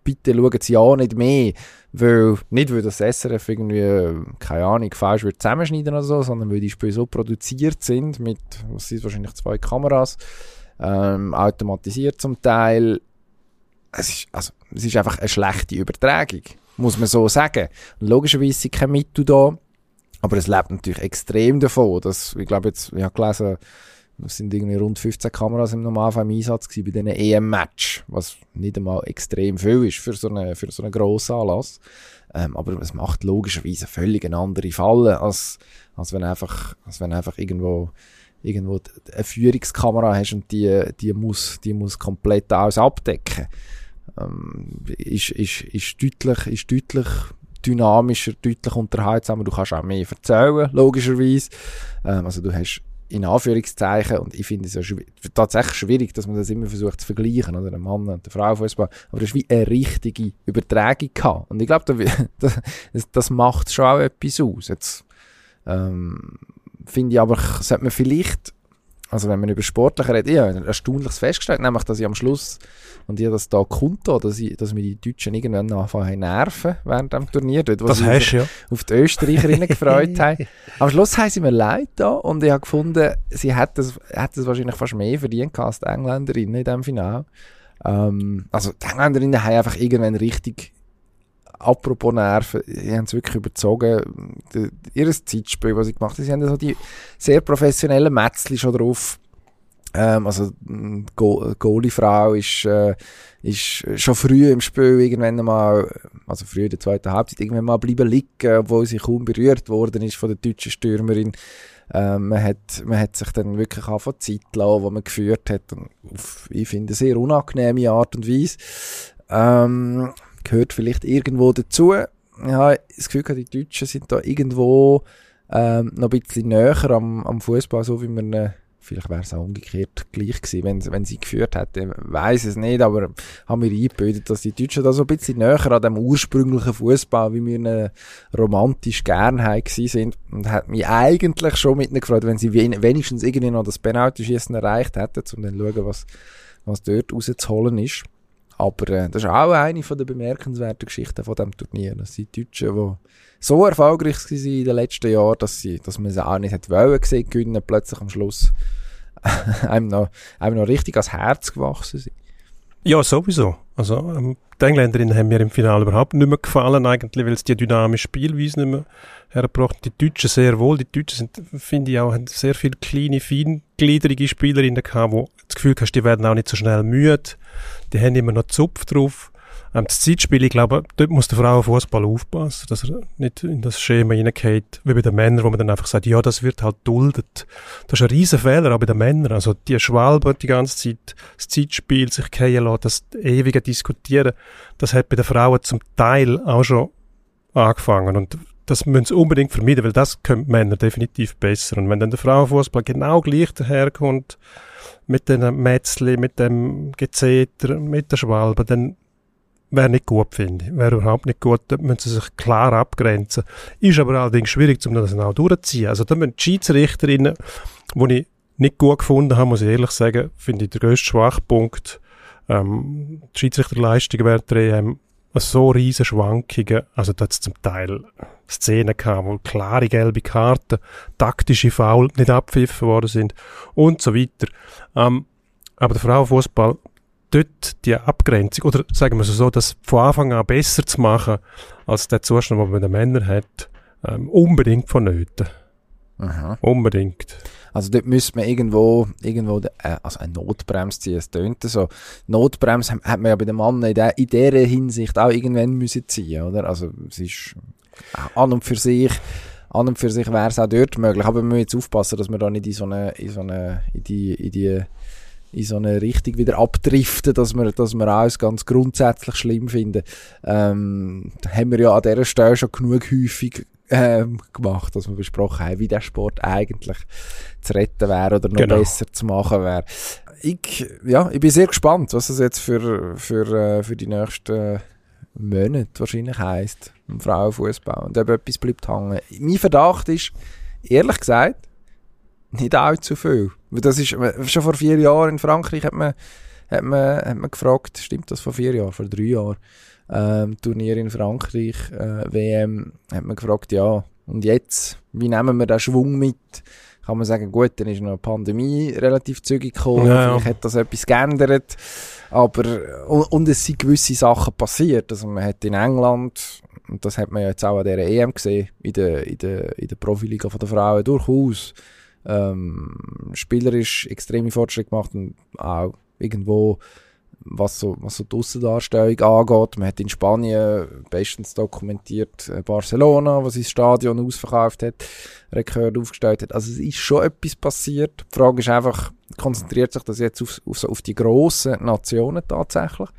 bitte schauen Sie ja nicht mehr, weil, nicht weil das SRF irgendwie, äh, keine Ahnung, falsch wird zusammenschneiden oder so, sondern weil die Spiele so produziert sind mit, was sind wahrscheinlich zwei Kameras, ähm, automatisiert zum Teil. Es ist, also, es ist einfach eine schlechte Übertragung, muss man so sagen. Logischerweise sind keine Mittel da, aber es lebt natürlich extrem davon, dass, ich glaube jetzt, ich habe gelesen, es sind irgendwie rund 15 Kameras im Normalfall im Einsatz gewesen bei diesen EM-Match, was nicht einmal extrem viel ist für so einen, für so einen grossen Anlass. Ähm, aber es macht logischerweise völlig eine andere Falle, als, als wenn einfach, als wenn einfach irgendwo, irgendwo eine Führungskamera hast und die, die muss, die muss komplett alles abdecken. Ähm, ist, ist, ist deutlich, ist deutlich dynamischer, deutlich unterhaltsamer. Du kannst auch mehr erzählen, logischerweise. Ähm, also du hast in Anführungszeichen, und ich finde es ja schwi- tatsächlich schwierig, dass man das immer versucht zu vergleichen, oder? Der Mann und der Frauenfußball. Aber das ist wie eine richtige Übertragung gehabt. Und ich glaube, [LAUGHS] das, das macht schon auch etwas aus. Jetzt, ähm, finde ich aber, sollte man vielleicht, also wenn man über Sportliche redet, ich habe ein erstaunliches festgestellt, nämlich, dass ich am Schluss, und ich habe das da kundgetan, dass, ich, dass mir die Deutschen irgendwann anfangen nerven während dem Turnier, dort, Das du ja. auf die Österreicherinnen gefreut [LAUGHS] haben. Am Schluss haben sie mir leid da und ich habe gefunden, sie hätten es, hätten es wahrscheinlich fast mehr verdient als die Engländerinnen in diesem Finale. Ähm, also die Engländerinnen haben einfach irgendwann richtig, apropos Nerven, sie haben es wirklich überzogen, ihr Zeitspiel, was sie gemacht haben, sie haben so die sehr professionellen Metzli schon drauf. Ähm, also die Go Goalie-Frau ist, äh, ist schon früh im Spiel irgendwann mal, also früh in der zweiten Halbzeit, irgendwann mal bleiben liegen, obwohl sie kaum berührt worden ist von der deutschen Stürmerin. Ähm, man, hat, man hat sich dann wirklich angefangen Zeit lassen, die man geführt hat. Auf, ich finde, sehr unangenehme Art und Weise. Ähm, gehört vielleicht irgendwo dazu. Ich habe das Gefühl, die Deutschen sind da irgendwo ähm, noch ein bisschen näher am, am Fußball, so wie wir ihn Vielleicht wäre es auch umgekehrt gleich gewesen, wenn, wenn sie geführt hätte. weiß es nicht, aber haben wir eingebildet, dass die Deutschen da so ein bisschen näher an dem ursprünglichen Fußball, wie wir ihn romantisch gern haben sind. Und hat mich eigentlich schon mit ihnen gefreut, wenn sie wenigstens irgendwie noch das Penalty-Schießen erreicht hätten, um dann zu schauen, was, was dort rauszuholen ist. Aber äh, das ist auch eine von der bemerkenswerten Geschichten von dem Turnier. Das sind die Deutschen, die so erfolgreich waren in den letzten Jahren, dass, sie, dass man sie auch nicht hätte wollen gesehen, gewinnen, plötzlich am Schluss [LAUGHS] einem, noch, einem noch richtig ans Herz gewachsen sind. Ja, sowieso. Also, ähm, die Engländerinnen haben mir im Finale überhaupt nicht mehr gefallen, eigentlich, weil es die dynamische Spielweise nicht mehr hergebracht Die Deutschen sehr wohl. Die Deutschen sind, finde ich, auch, haben sehr viele kleine, feingliedrige Spielerinnen gehabt, wo das Gefühl hast, die werden auch nicht so schnell müde. Die haben immer noch Zupf drauf. Ähm, das Zeitspiel, ich glaube, dort muss der Frauenfußball aufpassen, dass er nicht in das Schema hineingeht, wie bei den Männern, wo man dann einfach sagt, ja, das wird halt duldet. Das ist ein riesen Fehler, auch bei den Männern. Also, die Schwalben die ganze Zeit, das Zeitspiel sich gehen lassen, das ewige Diskutieren, das hat bei den Frauen zum Teil auch schon angefangen. Und das müssen sie unbedingt vermeiden, weil das können Männer definitiv besser. Und wenn dann der Frauenfußball genau gleich daherkommt, mit den Metzli, mit dem Gezeter, mit der Schwalbe, dann wäre nicht gut, finde ich. Wäre überhaupt nicht gut. Da müssen sie sich klar abgrenzen. Ist aber allerdings schwierig, um das auch durchzuziehen. Also da müssen die Schiedsrichterinnen, die ich nicht gut gefunden habe, muss ich ehrlich sagen, finde ich der grösste Schwachpunkt. Ähm, die Schiedsrichterleistung während der EM so riesen Schwankungen, also da hat zum Teil Szenen gehabt, wo klare gelbe Karten, taktische Foul nicht abpfiffen worden sind und so weiter. Ähm, aber der Frauenfußball dort die Abgrenzung, oder sagen wir es so, das von Anfang an besser zu machen, als der Zustand, den man bei den Männern hat, ähm, unbedingt vonnöten. Aha. Unbedingt. Also dort müsste man irgendwo, irgendwo äh, also eine Notbremse ziehen. Es tönt so. Notbremse hat man ja bei den Mann in, der, in dieser Hinsicht auch irgendwann müssen ziehen, oder? Also es ist an und für sich an und für sich wäre es auch dort möglich, aber wir müssen jetzt aufpassen, dass wir da nicht in so eine, in so eine, in die, in die in so eine Richtung wieder abdriften, dass wir, dass wir alles ganz grundsätzlich schlimm finden. Ähm, haben wir ja an dieser Stelle schon genug häufig ähm, gemacht, dass wir besprochen haben, wie der Sport eigentlich zu retten wäre oder noch genau. besser zu machen wäre. Ich, ja, ich bin sehr gespannt, was das jetzt für, für, äh, für die nächsten Monate wahrscheinlich heisst im Frauenfußball und ob etwas bleibt hängen. Mein Verdacht ist, ehrlich gesagt, nicht allzu viel. Das ist, schon vor vier Jahren in Frankreich hat man, hat man, hat man gefragt, stimmt das vor vier Jahren, vor drei Jahren, ähm, Turnier in Frankreich, äh, WM, hat man gefragt, ja, und jetzt, wie nehmen wir den Schwung mit? Kann man sagen, gut, dann ist noch eine Pandemie relativ zügig gekommen, ja, vielleicht hat das etwas geändert, aber, und, und, es sind gewisse Sachen passiert, also man hat in England, und das hat man ja jetzt auch an dieser EM gesehen, in der, in der, in der Profiliga der Frauen, durchaus ähm, spielerisch extreme Fortschritte gemacht und auch irgendwo was so, was so die Aussendarstellung angeht. Man hat in Spanien bestens dokumentiert äh, Barcelona, was das Stadion ausverkauft hat, Rekord aufgestellt hat. Also es ist schon etwas passiert. Die Frage ist einfach, konzentriert sich das jetzt auf, auf, auf die grossen Nationen tatsächlich,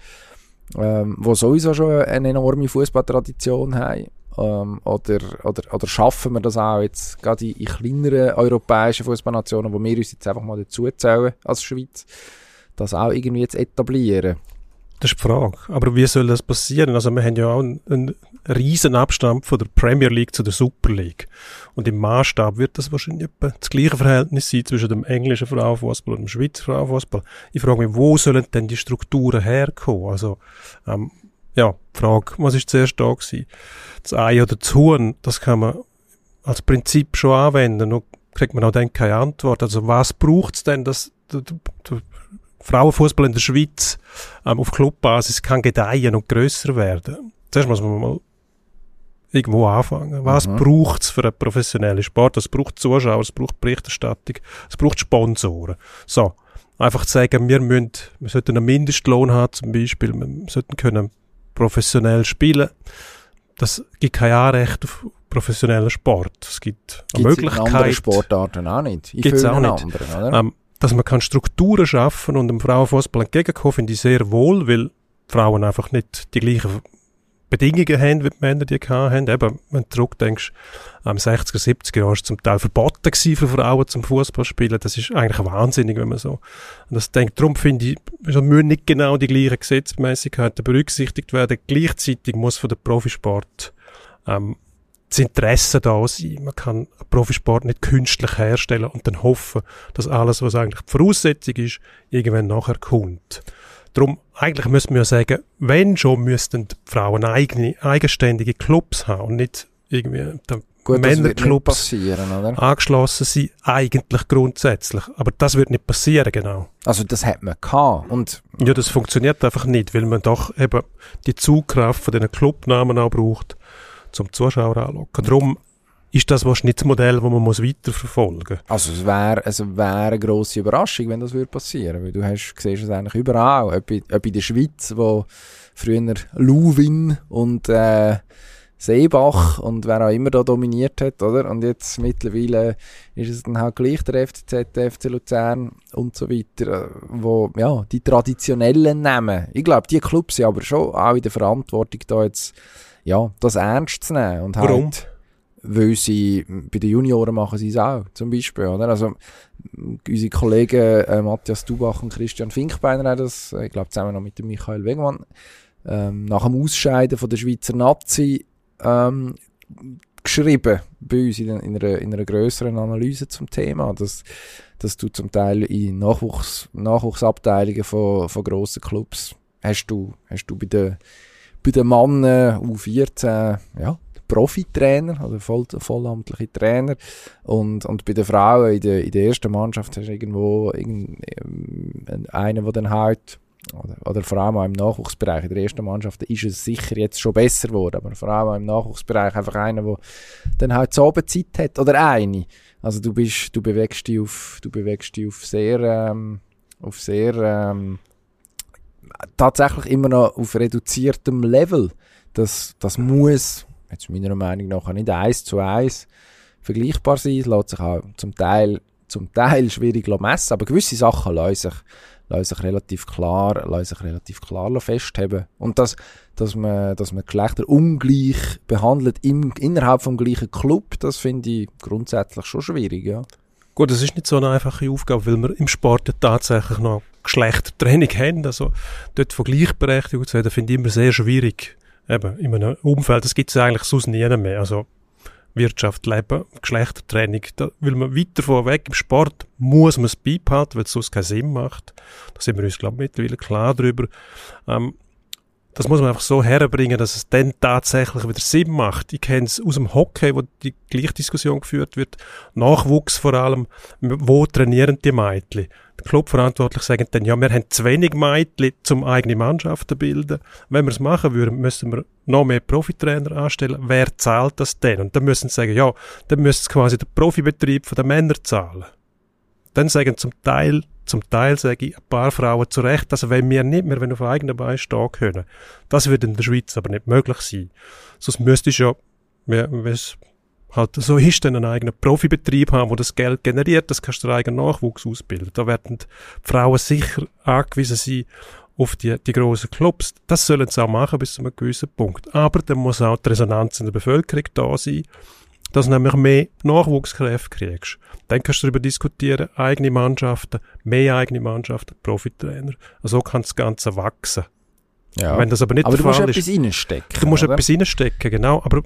ähm, wo sowieso schon eine enorme Fußballtradition haben ähm, oder, oder, oder schaffen wir das auch jetzt gerade in, in kleineren europäischen Fußballnationen, wo wir uns jetzt einfach mal dazu zählen als Schweiz, das auch irgendwie zu etablieren? Das ist die Frage. Aber wie soll das passieren? Also wir haben ja auch einen, einen riesen Abstand von der Premier League zu der Super League. Und im Maßstab wird das wahrscheinlich etwa das gleiche Verhältnis sein zwischen dem englischen Frauenfußball und dem Schweizer Frauenfußball. Ich frage mich, wo sollen denn die Strukturen herkommen? Also ähm, ja, Frage, was ist zuerst da gewesen? Das Ei oder das Huhn, das kann man als Prinzip schon anwenden, nur kriegt man auch dann keine Antwort. Also was braucht es denn, dass der, der Frauenfußball in der Schweiz ähm, auf Clubbasis kann gedeihen und grösser werden? Zuerst muss man mal irgendwo anfangen. Was mhm. braucht es für einen professionellen Sport? Es braucht Zuschauer, es braucht Berichterstattung, es braucht Sponsoren. So. Einfach zu sagen, wir müssen, wir sollten einen Mindestlohn haben, zum Beispiel, wir sollten können professionell spielen. Das gibt kein Anrecht auf professionellen Sport. Es gibt eine Gibt's Möglichkeit. Anderen Sportarten auch nicht. Gibt es auch nicht. Anderen, ähm, dass man kann Strukturen schaffen und dem Frauenfußball entgegenkommen, finde ich sehr wohl, weil Frauen einfach nicht die gleichen Bedingungen haben, wie die Männer die hatten. Eben, wenn du zurückdenkst, am 60er, 70er Jahren war es zum Teil verboten für Frauen zum Fußball spielen. Das ist eigentlich wahnsinnig, wenn man so und das denkt. Darum finde ich, es müssen nicht genau die gleichen Gesetzmäßigkeiten berücksichtigt werden. Gleichzeitig muss von der Profisport ähm, das Interesse da sein. Man kann Profisport nicht künstlich herstellen und dann hoffen, dass alles, was eigentlich die Voraussetzung ist, irgendwann nachher kommt. Darum, eigentlich müssen wir ja sagen, wenn schon, müssten die Frauen eigene, eigenständige Clubs haben und nicht irgendwie Gut, Männerclubs angeschlossen sind, eigentlich grundsätzlich. Aber das wird nicht passieren, genau. Also das hat man gehabt. Und ja, das funktioniert einfach nicht, weil man doch eben die Zugkraft von diesen Clubnamen auch braucht, zum Zuschauer anlocken. Darum ist das wahrscheinlich das Modell, das man weiterverfolgen muss. Also es wäre es wär eine grosse Überraschung, wenn das passieren würde. Du hast, siehst es eigentlich überall. Ob in, ob in der Schweiz, wo früher Luwin und äh, Seebach und wer auch immer da dominiert hat, oder? Und jetzt mittlerweile ist es dann halt gleich der FCZ, der FC Luzern und so weiter, äh, wo, ja, die traditionellen Namen. Ich glaube, die Clubs sind aber schon auch in der Verantwortung da jetzt, ja, das ernst zu nehmen und Warum? halt weil sie, bei den Junioren machen sie es auch, zum Beispiel, oder? Also, unsere Kollegen äh, Matthias Dubach und Christian Finkbeiner haben das, äh, ich glaube, zusammen noch mit dem Michael Wegmann, ähm, nach dem Ausscheiden von der Schweizer Nazi, ähm, geschrieben bei uns in, in, einer, in einer grösseren Analyse zum Thema, dass, dass du zum Teil in Nachwuchs, Nachwuchsabteilungen von, von grossen Clubs hast du, hast du bei den, bei den Männern U14, ja, Profitrainer oder voll, vollamtliche Trainer. Und, und bei den Frauen in der, in der ersten Mannschaft hast du irgendwo irgend, ähm, einen, der dann halt oder, oder vor allem auch im Nachwuchsbereich, in der ersten Mannschaft ist es sicher jetzt schon besser geworden, aber vor allem auch im Nachwuchsbereich einfach einer, der dann halt so Zeit hat, oder eine. Also du bist, du bewegst dich auf, du bewegst dich auf sehr, ähm, auf sehr, ähm, tatsächlich immer noch auf reduziertem Level. Das, das muss, jetzt meiner Meinung nach nicht eins zu eins vergleichbar sein. Es lässt sich auch zum Teil, zum Teil schwierig messen, aber gewisse Sachen lassen sich, lassen sich relativ klar, sich relativ klar festheben. Und das, dass man, dass man Geschlechter ungleich behandelt im, innerhalb vom gleichen Club, das finde ich grundsätzlich schon schwierig, ja. Gut, das ist nicht so eine einfache Aufgabe, weil wir im Sport tatsächlich noch Geschlechtertraining haben. Also dort von Gleichberechtigung zu reden, finde ich immer sehr schwierig. Eben, in einem Umfeld, das gibt es eigentlich sonst nie mehr. Also Wirtschaft, Leben, Geschlechtertraining, da will man weiter vorweg. Im Sport muss man es beibehalten, weil es sonst keinen Sinn macht. Da sind wir uns, glaube ich, mittlerweile klar drüber. Ähm, das muss man einfach so herbringen, dass es dann tatsächlich wieder Sinn macht. Ich kenne es aus dem Hockey, wo die gleiche Diskussion geführt wird. Nachwuchs vor allem. Wo trainieren die Mädchen? Die Clubverantwortlichen sagen dann, ja, wir haben zu wenig Mädchen, um eigene Mannschaften zu bilden. Wenn wir es machen würden, müssen wir noch mehr Profitrainer anstellen. Wer zahlt das denn? Und dann müssen sie sagen, ja, dann müsste es quasi der Profibetrieb von den Männern zahlen. Dann sagen zum Teil zum Teil sage ich ein paar Frauen zu Recht, also wenn wir nicht mehr wenn auf eigenen Beinen stehen können, das würde in der Schweiz aber nicht möglich sein. Sonst müsstest du ja, wenn es halt so ist, dann einen eigenen Profibetrieb haben, wo das Geld generiert, das kannst du eigenen Nachwuchs ausbilden. Da werden die Frauen sicher angewiesen sein auf die, die grossen Clubs. Das sollen sie auch machen bis zu einem gewissen Punkt. Aber dann muss auch die Resonanz in der Bevölkerung da sein, dass du nämlich mehr Nachwuchskräfte kriegst. Dann kannst du darüber diskutieren, eigene Mannschaften, mehr eigene Mannschaften, Profitrainer. So kann das Ganze wachsen. Ja. Wenn das aber nicht aber der du musst Fall ist, etwas reinstecken. du musst oder? etwas reinstecken, genau. Aber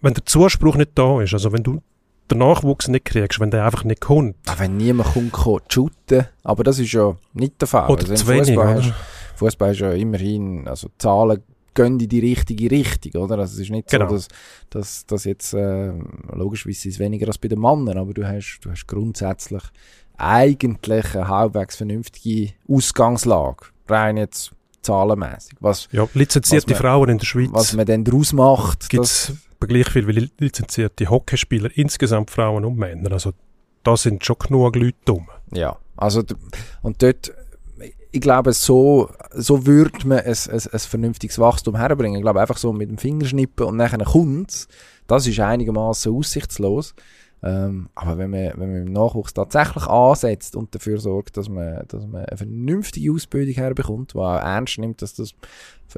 wenn der Zuspruch nicht da ist, also wenn du den Nachwuchs nicht kriegst, wenn der einfach nicht kommt, Ah, wenn niemand kommt, kommt shooten, aber das ist ja nicht der Fall. oder Also zu wenig, Fußball ist ja immerhin, also Zahlen gehen in die richtige Richtung, oder? Also es ist nicht Genau. so, dass, dass, dass jetzt, äh, logischerweise ist es weniger als bei den Männern, aber du hast, du hast grundsätzlich eigentlich eine halbwegs vernünftige Ausgangslage. Rein jetzt zahlenmäßig. Was, ja, lizenzierte Was man- Frauen in der Schweiz was man dann daraus macht, gibt es gleich viel wie li- lizenzierte Hockeyspieler, insgesamt Frauen und Männer. Also da sind schon genug Leute dumm. Ja, also und dort, ich glaube, so, so würde man ein, ein, ein vernünftiges Wachstum herbringen. Ich glaube, einfach so mit dem Fingerschnippen und nachher kommt's, das ist einigermaßen aussichtslos. Ähm, aber wenn man, wenn man im Nachwuchs tatsächlich ansetzt und dafür sorgt, dass man, dass man eine vernünftige Ausbildung herbekommt, die auch ernst nimmt, dass das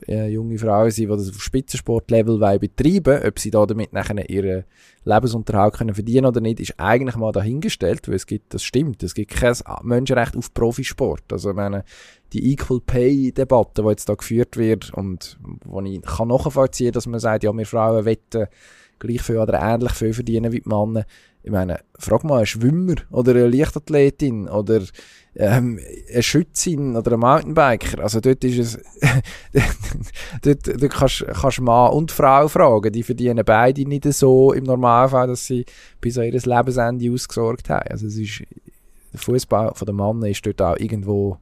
äh, junge Frauen sind, die das auf Spitzensportlevel betreiben ob sie da damit nachher ihren Lebensunterhalt können verdienen oder nicht, ist eigentlich mal dahingestellt, weil es gibt, das stimmt, es gibt kein Menschenrecht auf Profisport. Also, ich meine, die Equal Pay Debatte, die jetzt da geführt wird und wo ich kann nachvollziehen, dass man sagt, ja, wir Frauen wetten gleich viel oder ähnlich viel verdienen wie die Männer, ich meine, frag mal einen Schwimmer oder eine Leichtathletin oder ähm, eine Schützin oder ein Mountainbiker. Also dort ist es, [LAUGHS] dort, dort kannst, kannst Mann und Frau fragen. Die verdienen beide nicht so im Normalfall, dass sie bis an ihr Lebensende ausgesorgt haben. Also es ist, der Fußball von den Männern ist dort auch irgendwo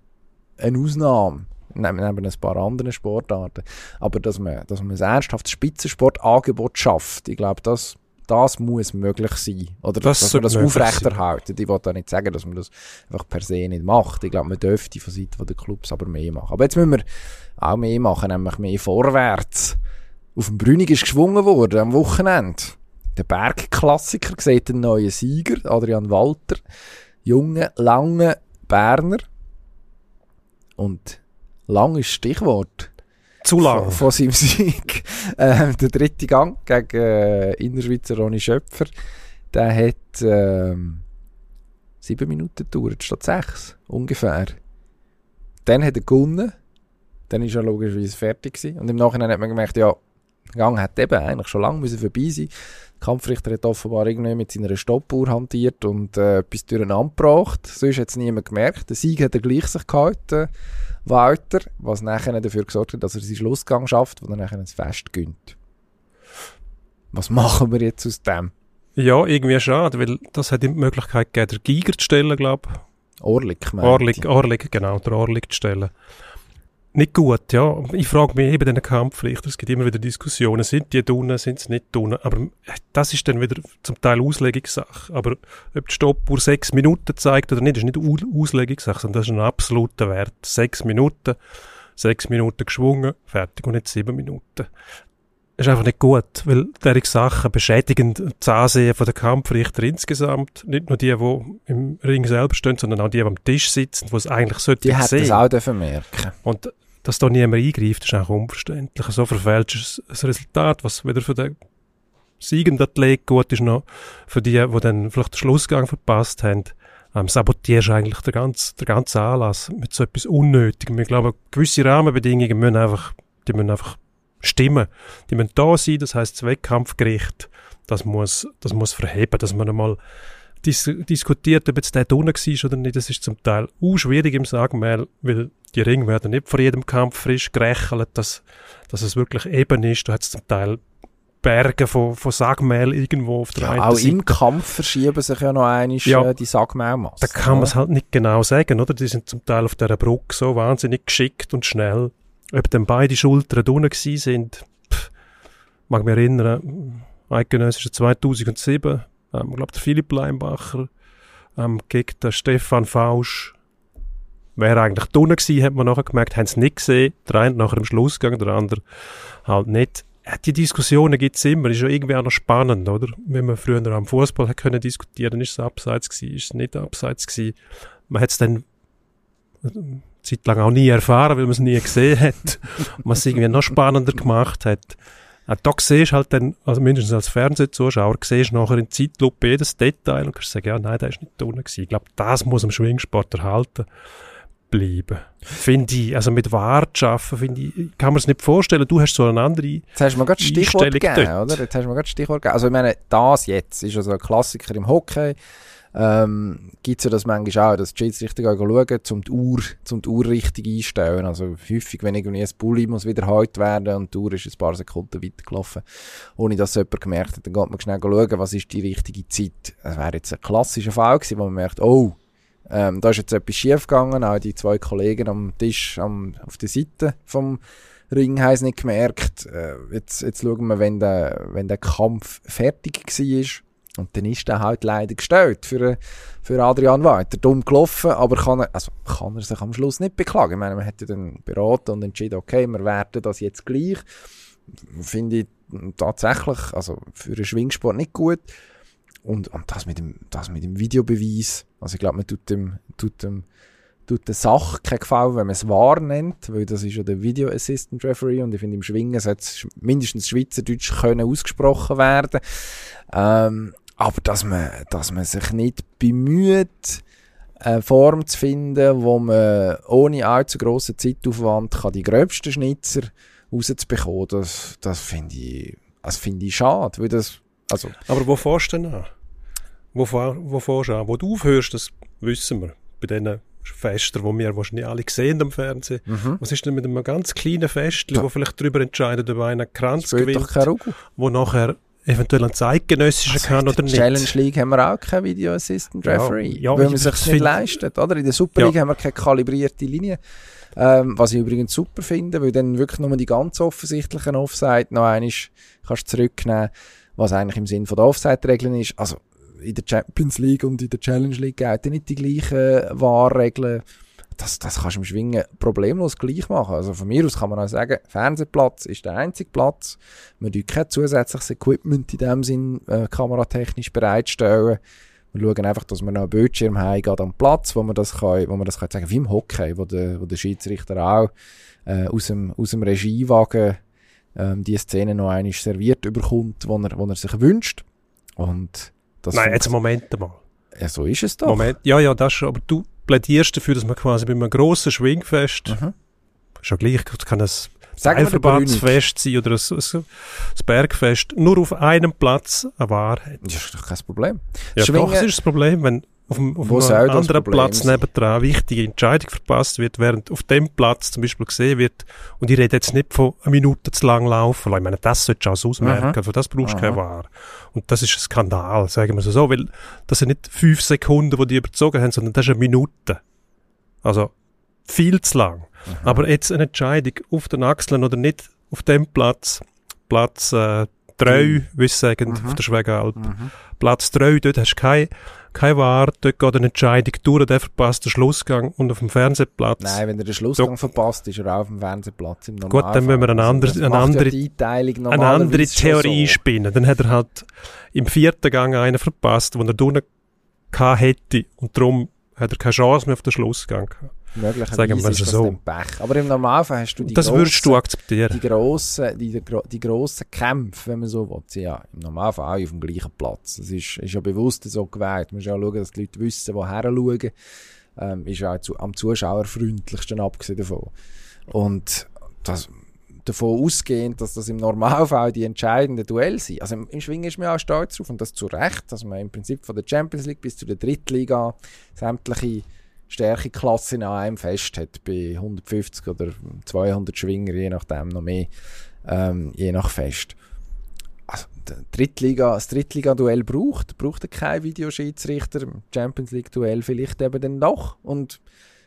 eine Ausnahme neben ein paar anderen Sportarten. Aber dass man, dass man ein ernsthaftes Spitzensportangebot schafft, ich glaube, das das muss möglich sein. Oder das dass man das aufrechterhalten. Ich will da nicht sagen, dass man das einfach per se nicht macht. Ich glaube, man dürfte von Seiten der Clubs aber mehr machen. Aber jetzt müssen wir auch mehr machen, nämlich mehr vorwärts. Auf dem Brünig ist geschwungen worden am Wochenende. Der Bergklassiker sieht den neuen Sieger, Adrian Walter. Junge, lange Berner. Und langes Stichwort. Zu lang. Von, von seinem Sieg. [LAUGHS] Ähm, der dritte Gang gegen äh, Innerschweizer Ronny Schöpfer, der hat ähm, sieben Minuten gedauert, statt sechs, ungefähr. Dann hat er gewonnen. Dann ist er logischerweise fertig gewesen. Und im Nachhinein hat man gemerkt, ja, der Gang hat eben eigentlich schon lange müssen vorbei sein. Der Kampfrichter hat offenbar irgendwie mit seiner Stoppuhr hantiert und äh, etwas durcheinander gebracht. Sonst hat es niemand gemerkt. Der Sieg hat er gleich sich gehalten. Walter, was nachher dafür gesorgt hat, dass er seinen Schlussgang schafft, wo er nachher ein Fest gönnt. Was machen wir jetzt aus dem? Ja, irgendwie schade, weil das hat ihm die Möglichkeit gegeben, den Giger zu stellen, glaube ich. Orlik, Orlik, Orlik, genau, der Orlik zu stellen nicht gut, ja. Ich frage mich eben den Kampfrichter, es gibt immer wieder Diskussionen, sind die tun, sind sie nicht tun, aber das ist dann wieder zum Teil Auslegungssache. Aber ob die Stoppuhr sechs Minuten zeigt oder nicht, ist nicht Auslegungssache, sondern das ist ein absoluter Wert. Sechs Minuten, sechs Minuten geschwungen, fertig und nicht sieben Minuten. Das ist einfach nicht gut, weil derige Sachen beschädigen das Ansehen von den Kampfrichter insgesamt. Nicht nur die, die im Ring selber stehen, sondern auch die, die am Tisch sitzen, die es eigentlich sollte Die hätten es auch dürfen merken. Und dass da niemand eingreift, ist auch unverständlich. So verfälscht ist das Resultat, was weder für den siegenden Athlet gut ist, noch für die, die dann vielleicht den Schlussgang verpasst haben. Ähm, sabotierst eigentlich den ganzen, den ganzen Anlass mit so etwas Unnötigem. Ich glaube, gewisse Rahmenbedingungen müssen einfach, die müssen einfach stimmen. Die müssen da sein, das heisst, das Wettkampfgericht, das muss, das muss verheben, dass man einmal dis diskutiert, ob jetzt der drinnen war oder nicht. Das ist zum Teil auch schwierig im Sagmehl, weil die Ringe werden nicht vor jedem Kampf frisch gerechelt, dass, dass es wirklich eben ist. Du hast zum Teil Berge von, von Sagmehl irgendwo auf der ja, einen auch Seite. im Kampf verschieben sich ja noch einmal ja, äh, die Sagmehlmasse. Da kann man es halt nicht genau sagen, oder? Die sind zum Teil auf dieser Brücke so wahnsinnig geschickt und schnell. Ob dann beide Schultern gewesen sind, pff, mag mich erinnern, eidgenössische 2007, ähm, glaube, der Philipp Leimbacher ähm, gegen den Stefan Fausch wäre eigentlich drinnen gewesen, hat man nachher gemerkt, haben es nicht gesehen. Der eine nachher im Schlussgang, der andere halt nicht. Die Diskussionen gibt es immer, ist ja irgendwie auch noch spannend, oder? Wenn man früher am Fußball können diskutieren, ist es abseits gewesen, ist es nicht abseits gewesen. Man hat es dann Zeit lang auch nie erfahren, weil man es nie gesehen hat. man es irgendwie noch spannender gemacht hat. Auch da siehst du halt dann, also mindestens als Fernsehzuschauer, siehst du nachher in Zeitlupe jedes Detail und kannst sagen, ja, nein, der ist nicht drinnen gewesen. Ich glaube, das muss am Schwingsport erhalten bleiben. Finde ich. Also mit Wart arbeiten, finde ich, kann man es nicht vorstellen. Du hast so eine andere Jetzt hast du mir gerade Stichwort gegeben, dort. oder? Jetzt hast du mir gerade Stichwort gegeben. Also ich meine, das jetzt ist also ein Klassiker im Hockey. Ähm, gibt es ja das manchmal auch, dass die Schiedsrichter schauen, um die Uhr, um die Uhr richtig einstellen. Also häufig, wenn irgendwie ein Bulli muss wieder halt werden und die Uhr ist ein paar Sekunden weitergelaufen, ohne dass jemand gemerkt hat, dann geht man schnell schauen, was ist die richtige Zeit. Das wäre jetzt ein klassischer Fall gewesen, wo man merkt, oh, ähm, da ist jetzt etwas schief gegangen, auch die zwei Kollegen am Tisch am, auf der Seite vom Ring haben es nicht gemerkt. Äh, jetzt, jetzt schauen wir, wenn der, wenn der Kampf fertig war. Und dann ist er halt leider gestellt für, für Adrian Weiter. Dumm gelaufen, aber kann er, also kann er sich am Schluss nicht beklagen. Ich meine, man hat ja dann beraten und entschieden, okay, wir werten das jetzt gleich. Finde ich tatsächlich, also für einen Schwingsport nicht gut. und, und das mit dem, das mit dem Videobeweis. Also ich glaube, man tut dem, tut dem, tut der Sache keinen Gefallen, wenn man es wahr nennt, weil das ist ja der Video Assistant Referee und ich finde, im Schwingen sollte es mindestens Schweizerdeutsch können ausgesprochen werden. Ähm, aber dass man, dass man sich nicht bemüht, eine Form zu finden, wo man ohne allzu grossen Zeitaufwand kann die gröbsten Schnitzer rauszubekommen, das, das finde ich, das finde ich schade, weil das, also. Aber wo fährst du denn an? Wo, wo fährst du an? Wo du aufhörst, das wissen wir. Bei diesen Fester, die wir wahrscheinlich alle sehen am Fernsehen. Mhm. Was ist denn mit einem ganz kleinen Fest, wo vielleicht darüber entscheidet, ob einer Kranz gewinnt, wo nachher eventuell ein zeitgenössischer Also kann oder der nicht. Challenge League haben wir auch keinen Video Assistant Ja, Referee, ja, weil ich- man sich das nicht leistet, oder? In der Super Ja. League haben wir keine kalibrierte Linie, ähm, was ich übrigens super finde, weil dann wirklich nur die ganz offensichtlichen Offside noch einmal kannst zurücknehmen, was eigentlich im Sinn von der Offside-Regeln ist. Also in der Champions League und in der Challenge League gelten nicht die gleichen Wahrregeln. Das, das kannst du im Schwingen problemlos gleich machen. Also von mir aus kann man auch sagen, Fernsehplatz ist der einzige Platz. Wir tun kein zusätzliches Equipment in dem Sinn äh, kameratechnisch bereitstellen. Wir schauen einfach, dass wir noch einen Bildschirm haben, gerade am Platz, wo man das kann, wo man das kann sagen, wie im Hockey, wo der, wo der Schiedsrichter auch äh, aus, dem, aus dem Regiewagen ähm, die Szene noch einmal serviert überkommt, wo er, wo er sich wünscht. Und das Nein, jetzt Moment mal. ja, so ist es doch. Moment. Ja, ja, das schon. Aber du plädierst dafür, dass man quasi bei einem grossen Schwingfest, Mhm. ja gleich, kann Brünig. Teilverbandsfest sein oder ein, ein, ein Bergfest, nur auf einem Platz eine Wahrheit. Das ist doch kein Problem. Ja, Schwingen- doch, das ist das Problem, wenn auf, dem, auf einem anderen Platz nebendran wichtige Entscheidung verpasst wird, während auf dem Platz zum Beispiel gesehen wird, und ich rede jetzt nicht von einer Minute zu lang laufen, ich meine, das solltest du also ausmerken, Mhm. für das brauchst du Aha. keine Wahr. Und das ist ein Skandal, sagen wir so, so weil das sind nicht fünf Sekunden, die die überzogen haben, sondern das ist eine Minute. Also viel zu lang. Aber jetzt eine Entscheidung auf den Achseln oder nicht auf dem Platz, Platz äh, drei, Mhm. sie sagen, Mhm. auf der Schwegalp. Mhm. Platz 3, dort hast du keine, keine Wahr, dort geht eine Entscheidung durch, der verpasst den Schlussgang und auf dem Fernsehplatz. Nein, wenn er den Schlussgang verpasst, ist er auch auf dem Fernsehplatz im Gut, Normalfall. dann müssen wir eine andere- eine andere- ja eine andere Theorie so. spinnen. Dann hat er halt im vierten Gang einen verpasst, wo er drinnen hätte und darum hat er keine Chance mehr auf den Schlussgang gehabt. Möglicherweise ist das so. Pech. Aber im Normalfall hast du die das grossen, würdest du akzeptieren. die grossen, die, die, gro- die grossen Kämpfe, wenn man so will, ja im Normalfall alle auf dem gleichen Platz. Das ist, ist ja bewusst so gewählt. Man muss ja schauen, dass die Leute wissen, woher schauen. Ähm, ist ja auch zu, am zuschauerfreundlichsten abgesehen davon. Und das, davon ausgehend, dass das im Normalfall die entscheidenden Duelle sind. Also im, im Schwingen ist man auch stolz drauf und das zu Recht, dass man im Prinzip von der Champions League bis zu der Drittliga sämtliche Stärkeklassen an einem fest hat, bei 150 oder 200 Schwinger, je nachdem noch mehr, ähm, je nach Fest. Also, Drittliga, das Drittliga-Duell braucht, braucht er keinen Videoschiedsrichter, Champions League-Duell vielleicht eben dann doch. Und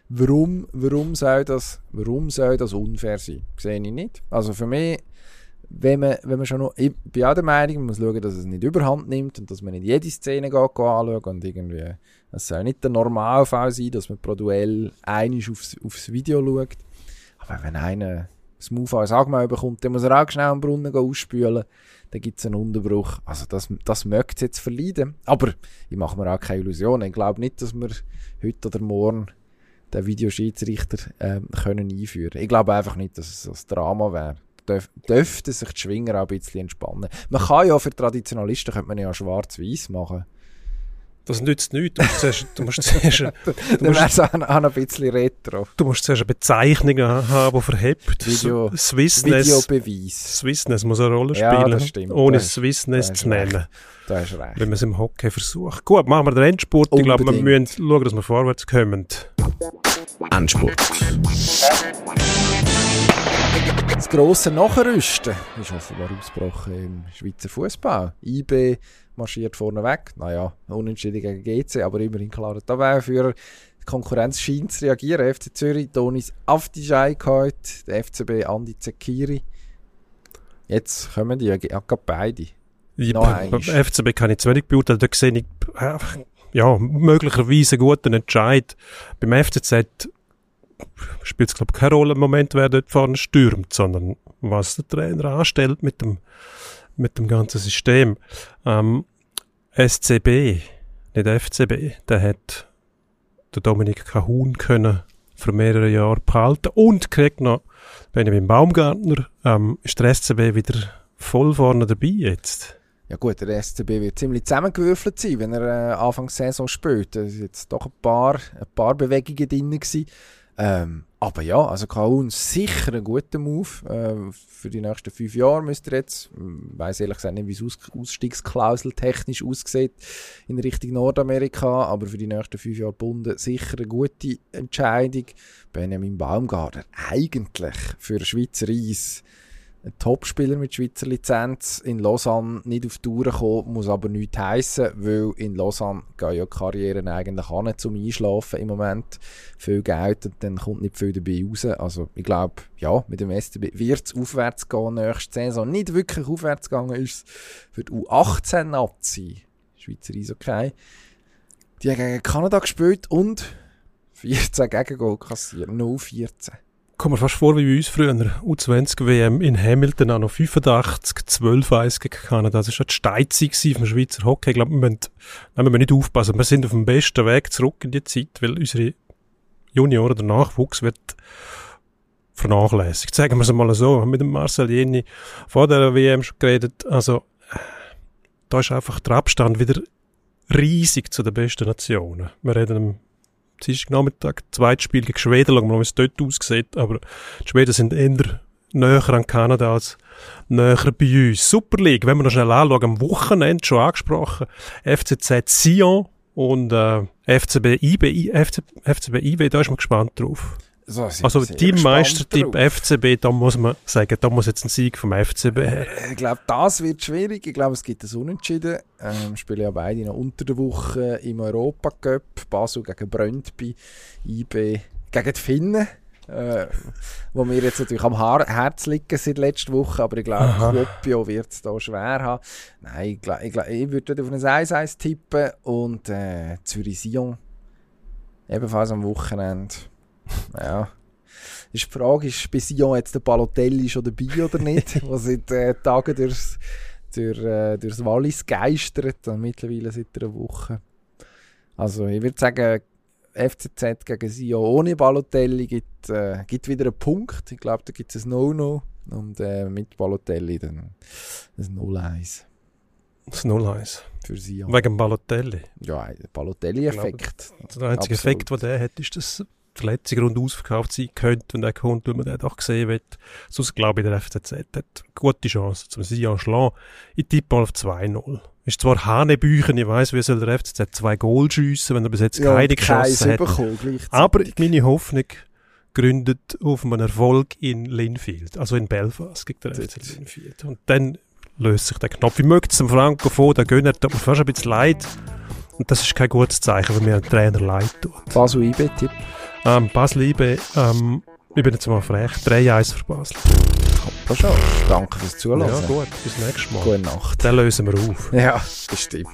warum, warum, soll das, warum soll das unfair sein? Sehe ich nicht. Also für mich, wenn man, wenn man schon noch, ich bin auch der Meinung, man muss schauen, dass es nicht überhand nimmt und dass man nicht jede Szene geht, anschaut und irgendwie, es soll nicht der Normalfall sein, dass man pro Duell einisch aufs, aufs Video schaut. Aber wenn einer das Move als Agma bekommt, dann muss er auch schnell am Brunnen ausspülen. Dann gibt es einen Unterbruch. Also das, das möchte es jetzt verleiden. Aber ich mache mir auch keine Illusionen. Ich glaube nicht, dass wir heute oder morgen den Videoschiedsrichter ähm, können einführen. Ich glaube einfach nicht, dass es ein Drama wäre. Dürf, dürften sich die Schwinger auch ein bisschen entspannen. Man kann ja für Traditionalisten könnte man ja schwarz-weiß machen. Das nützt nichts. Du musst zuerst, du musst zuerst, [LAUGHS] du Dann musst, auch, ein bisschen retro. du musst zuerst eine Bezeichnung haben, die verhebt. Video- Swissness. Videobeweis. Swissness muss eine Rolle Ja, spielen, das stimmt. ohne Da hast- Swissness da hast zu recht. nennen, Da hast du recht. wenn man es im Hockey versucht. Gut, machen wir den Endspurt. Ich glaube, wir Unbedingt. müssen schauen, dass wir vorwärts kommen. Endspurt. Das grosse Nachrüsten ist offenbar ausgebrochen im Schweizer Fußball. IB marschiert vorne weg. Naja, unentschieden gegen GC, aber immerhin klarer Tabellenführer. Die Konkurrenz scheint zu reagieren. FC Zürich, Tonis Afdijay geholt, der FCB Andi Zekiri. Jetzt kommen die ja ja beide. Ich, Noch beim. FCB kann ich zu wenig beurteilen. Da sehe ich ja, möglicherweise guten Entscheid. Beim FCZ spielt es, glaube ich, keine Rolle im Moment, wer dort vorne stürmt, sondern was der Trainer anstellt mit dem, mit dem ganzen System. Ähm, SCB, nicht FCB, der hat der Dominik Kahun können für mehrere Jahre behalten und kriegt noch Benjamin Baumgartner. Ähm, ist der SCB wieder voll vorne dabei jetzt? Ja gut, der SCB wird ziemlich zusammengewürfelt sein, wenn er äh, Anfang der Saison spielt. Es waren jetzt doch ein paar, ein paar Bewegungen drin. Ähm, aber ja, also Kahun sicher ein guter Move. Äh, für die nächsten fünf Jahre müsste er jetzt, ich weiss ehrlich gesagt nicht, wie es Aus Ausstiegsklausel technisch aussieht in Richtung Nordamerika, aber für die nächsten fünf Jahre gebunden sicher eine gute Entscheidung. Benjamin Baumgartner, eigentlich für Schweizer Eis ein Topspieler mit Schweizer Lizenz in Lausanne nicht auf Tour kommen, muss aber nichts heissen, weil in Lausanne gehen ja Karrieren eigentlich an zum Einschlafen im Moment. Viel Geld und dann kommt nicht viel dabei raus. Also ich glaube, ja, mit dem STB wird es aufwärts gehen nächste Saison. Nicht wirklich aufwärts gegangen ist für die U18-Nazi, Schweizer Eishockey. Die haben gegen Kanada gespielt und 14 Gegengol kassiert, 0-14 kommt mir fast vor wie bei uns früher. U20 WM in Hamilton auch noch 85, 12 1 gegen Kanada. Das war die Steinzeit vom Schweizer Hockey. Ich glaube, wir müssen nicht aufpassen. Wir sind auf dem besten Weg zurück in die Zeit, weil unsere Junioren, der Nachwuchs wird vernachlässigt. Sagen wir es mal so. Wir haben mit dem Marcel Jenny vor der WM schon geredet. Also, da ist einfach der Abstand wieder riesig zu den besten Nationen. Wir reden Dienstagnachmittag, zweites Spiel gegen Schweden, schauen wir mal, wie es dort aussieht, aber die Schweden sind eher näher an Kanada als näher bei uns. Super League, wenn wir noch schnell anschauen, am Wochenende schon angesprochen, FCZ Sion und äh, FCB IB, FC, FCB IB, da ist man gespannt drauf. So, also Teammeistertipp FCB, da muss man sagen, da muss jetzt ein Sieg vom FCB her. Ich glaube, das wird schwierig. Ich glaube, es gibt ein Unentschieden. Ähm, spielen ja beide noch unter der Woche im Europacup. Basel gegen Brøndby, IB gegen die Finnen. Äh, wo mir jetzt natürlich am Haar Herz liegen seit letzter Woche, aber ich glaube, Kuopio wird es da schwer haben. Nein, ich, glaub, ich, glaub, ich würde auf ein 1-1 tippen und äh, Zürich-Sion ebenfalls am Wochenende ja. Ist die Frage, ist bei Sion jetzt der Balotelli schon dabei oder nicht? [LAUGHS] was seit äh, Tagen durchs, durch, äh, durchs Wallis geistert, und mittlerweile seit einer Woche. Also ich würde sagen, FCZ gegen Sion ohne Balotelli gibt, äh, gibt wieder einen Punkt. Ich glaube, da gibt es ein No-No. Und äh, mit Balotelli dann ein 0-1. Das 0-1. Für Sion. Wegen Balotelli? Ja, Balotelli-Effekt. Der einzige Absolut. Effekt, den der hat, ist, dass Verletzung rund ausverkauft sein könnte, wenn der kommt, weil man den doch gesehen wird. Sonst glaube ich, der FCZ hat gute Chance zum Sion schlagen. Ich tippe mal auf 2-0. Ist zwar Hanebüchen, ich weiss, wie soll der FCZ zwei Goal schiessen, wenn er bis jetzt ja, keine geschossen hat. Aber meine Hoffnung gründet auf einem Erfolg in Linfield, also in Belfast gegen den FC Linfield. Und dann löst sich der Knopf. Ich möchte zum Franco vor, der Gönner tut mir fast ein bisschen leid. Und das ist kein gutes Zeichen, wenn mir ein Trainer leid tut. Basel IB-Tipp? Ähm, Basel IB, ähm, ich bin jetzt mal frech, 3-1 für Basel. Aber schon. Danke fürs Zuhören. Ja, gut, bis nächstes Mal. Gute Nacht. Dann lösen wir auf. Ja, bestimmt.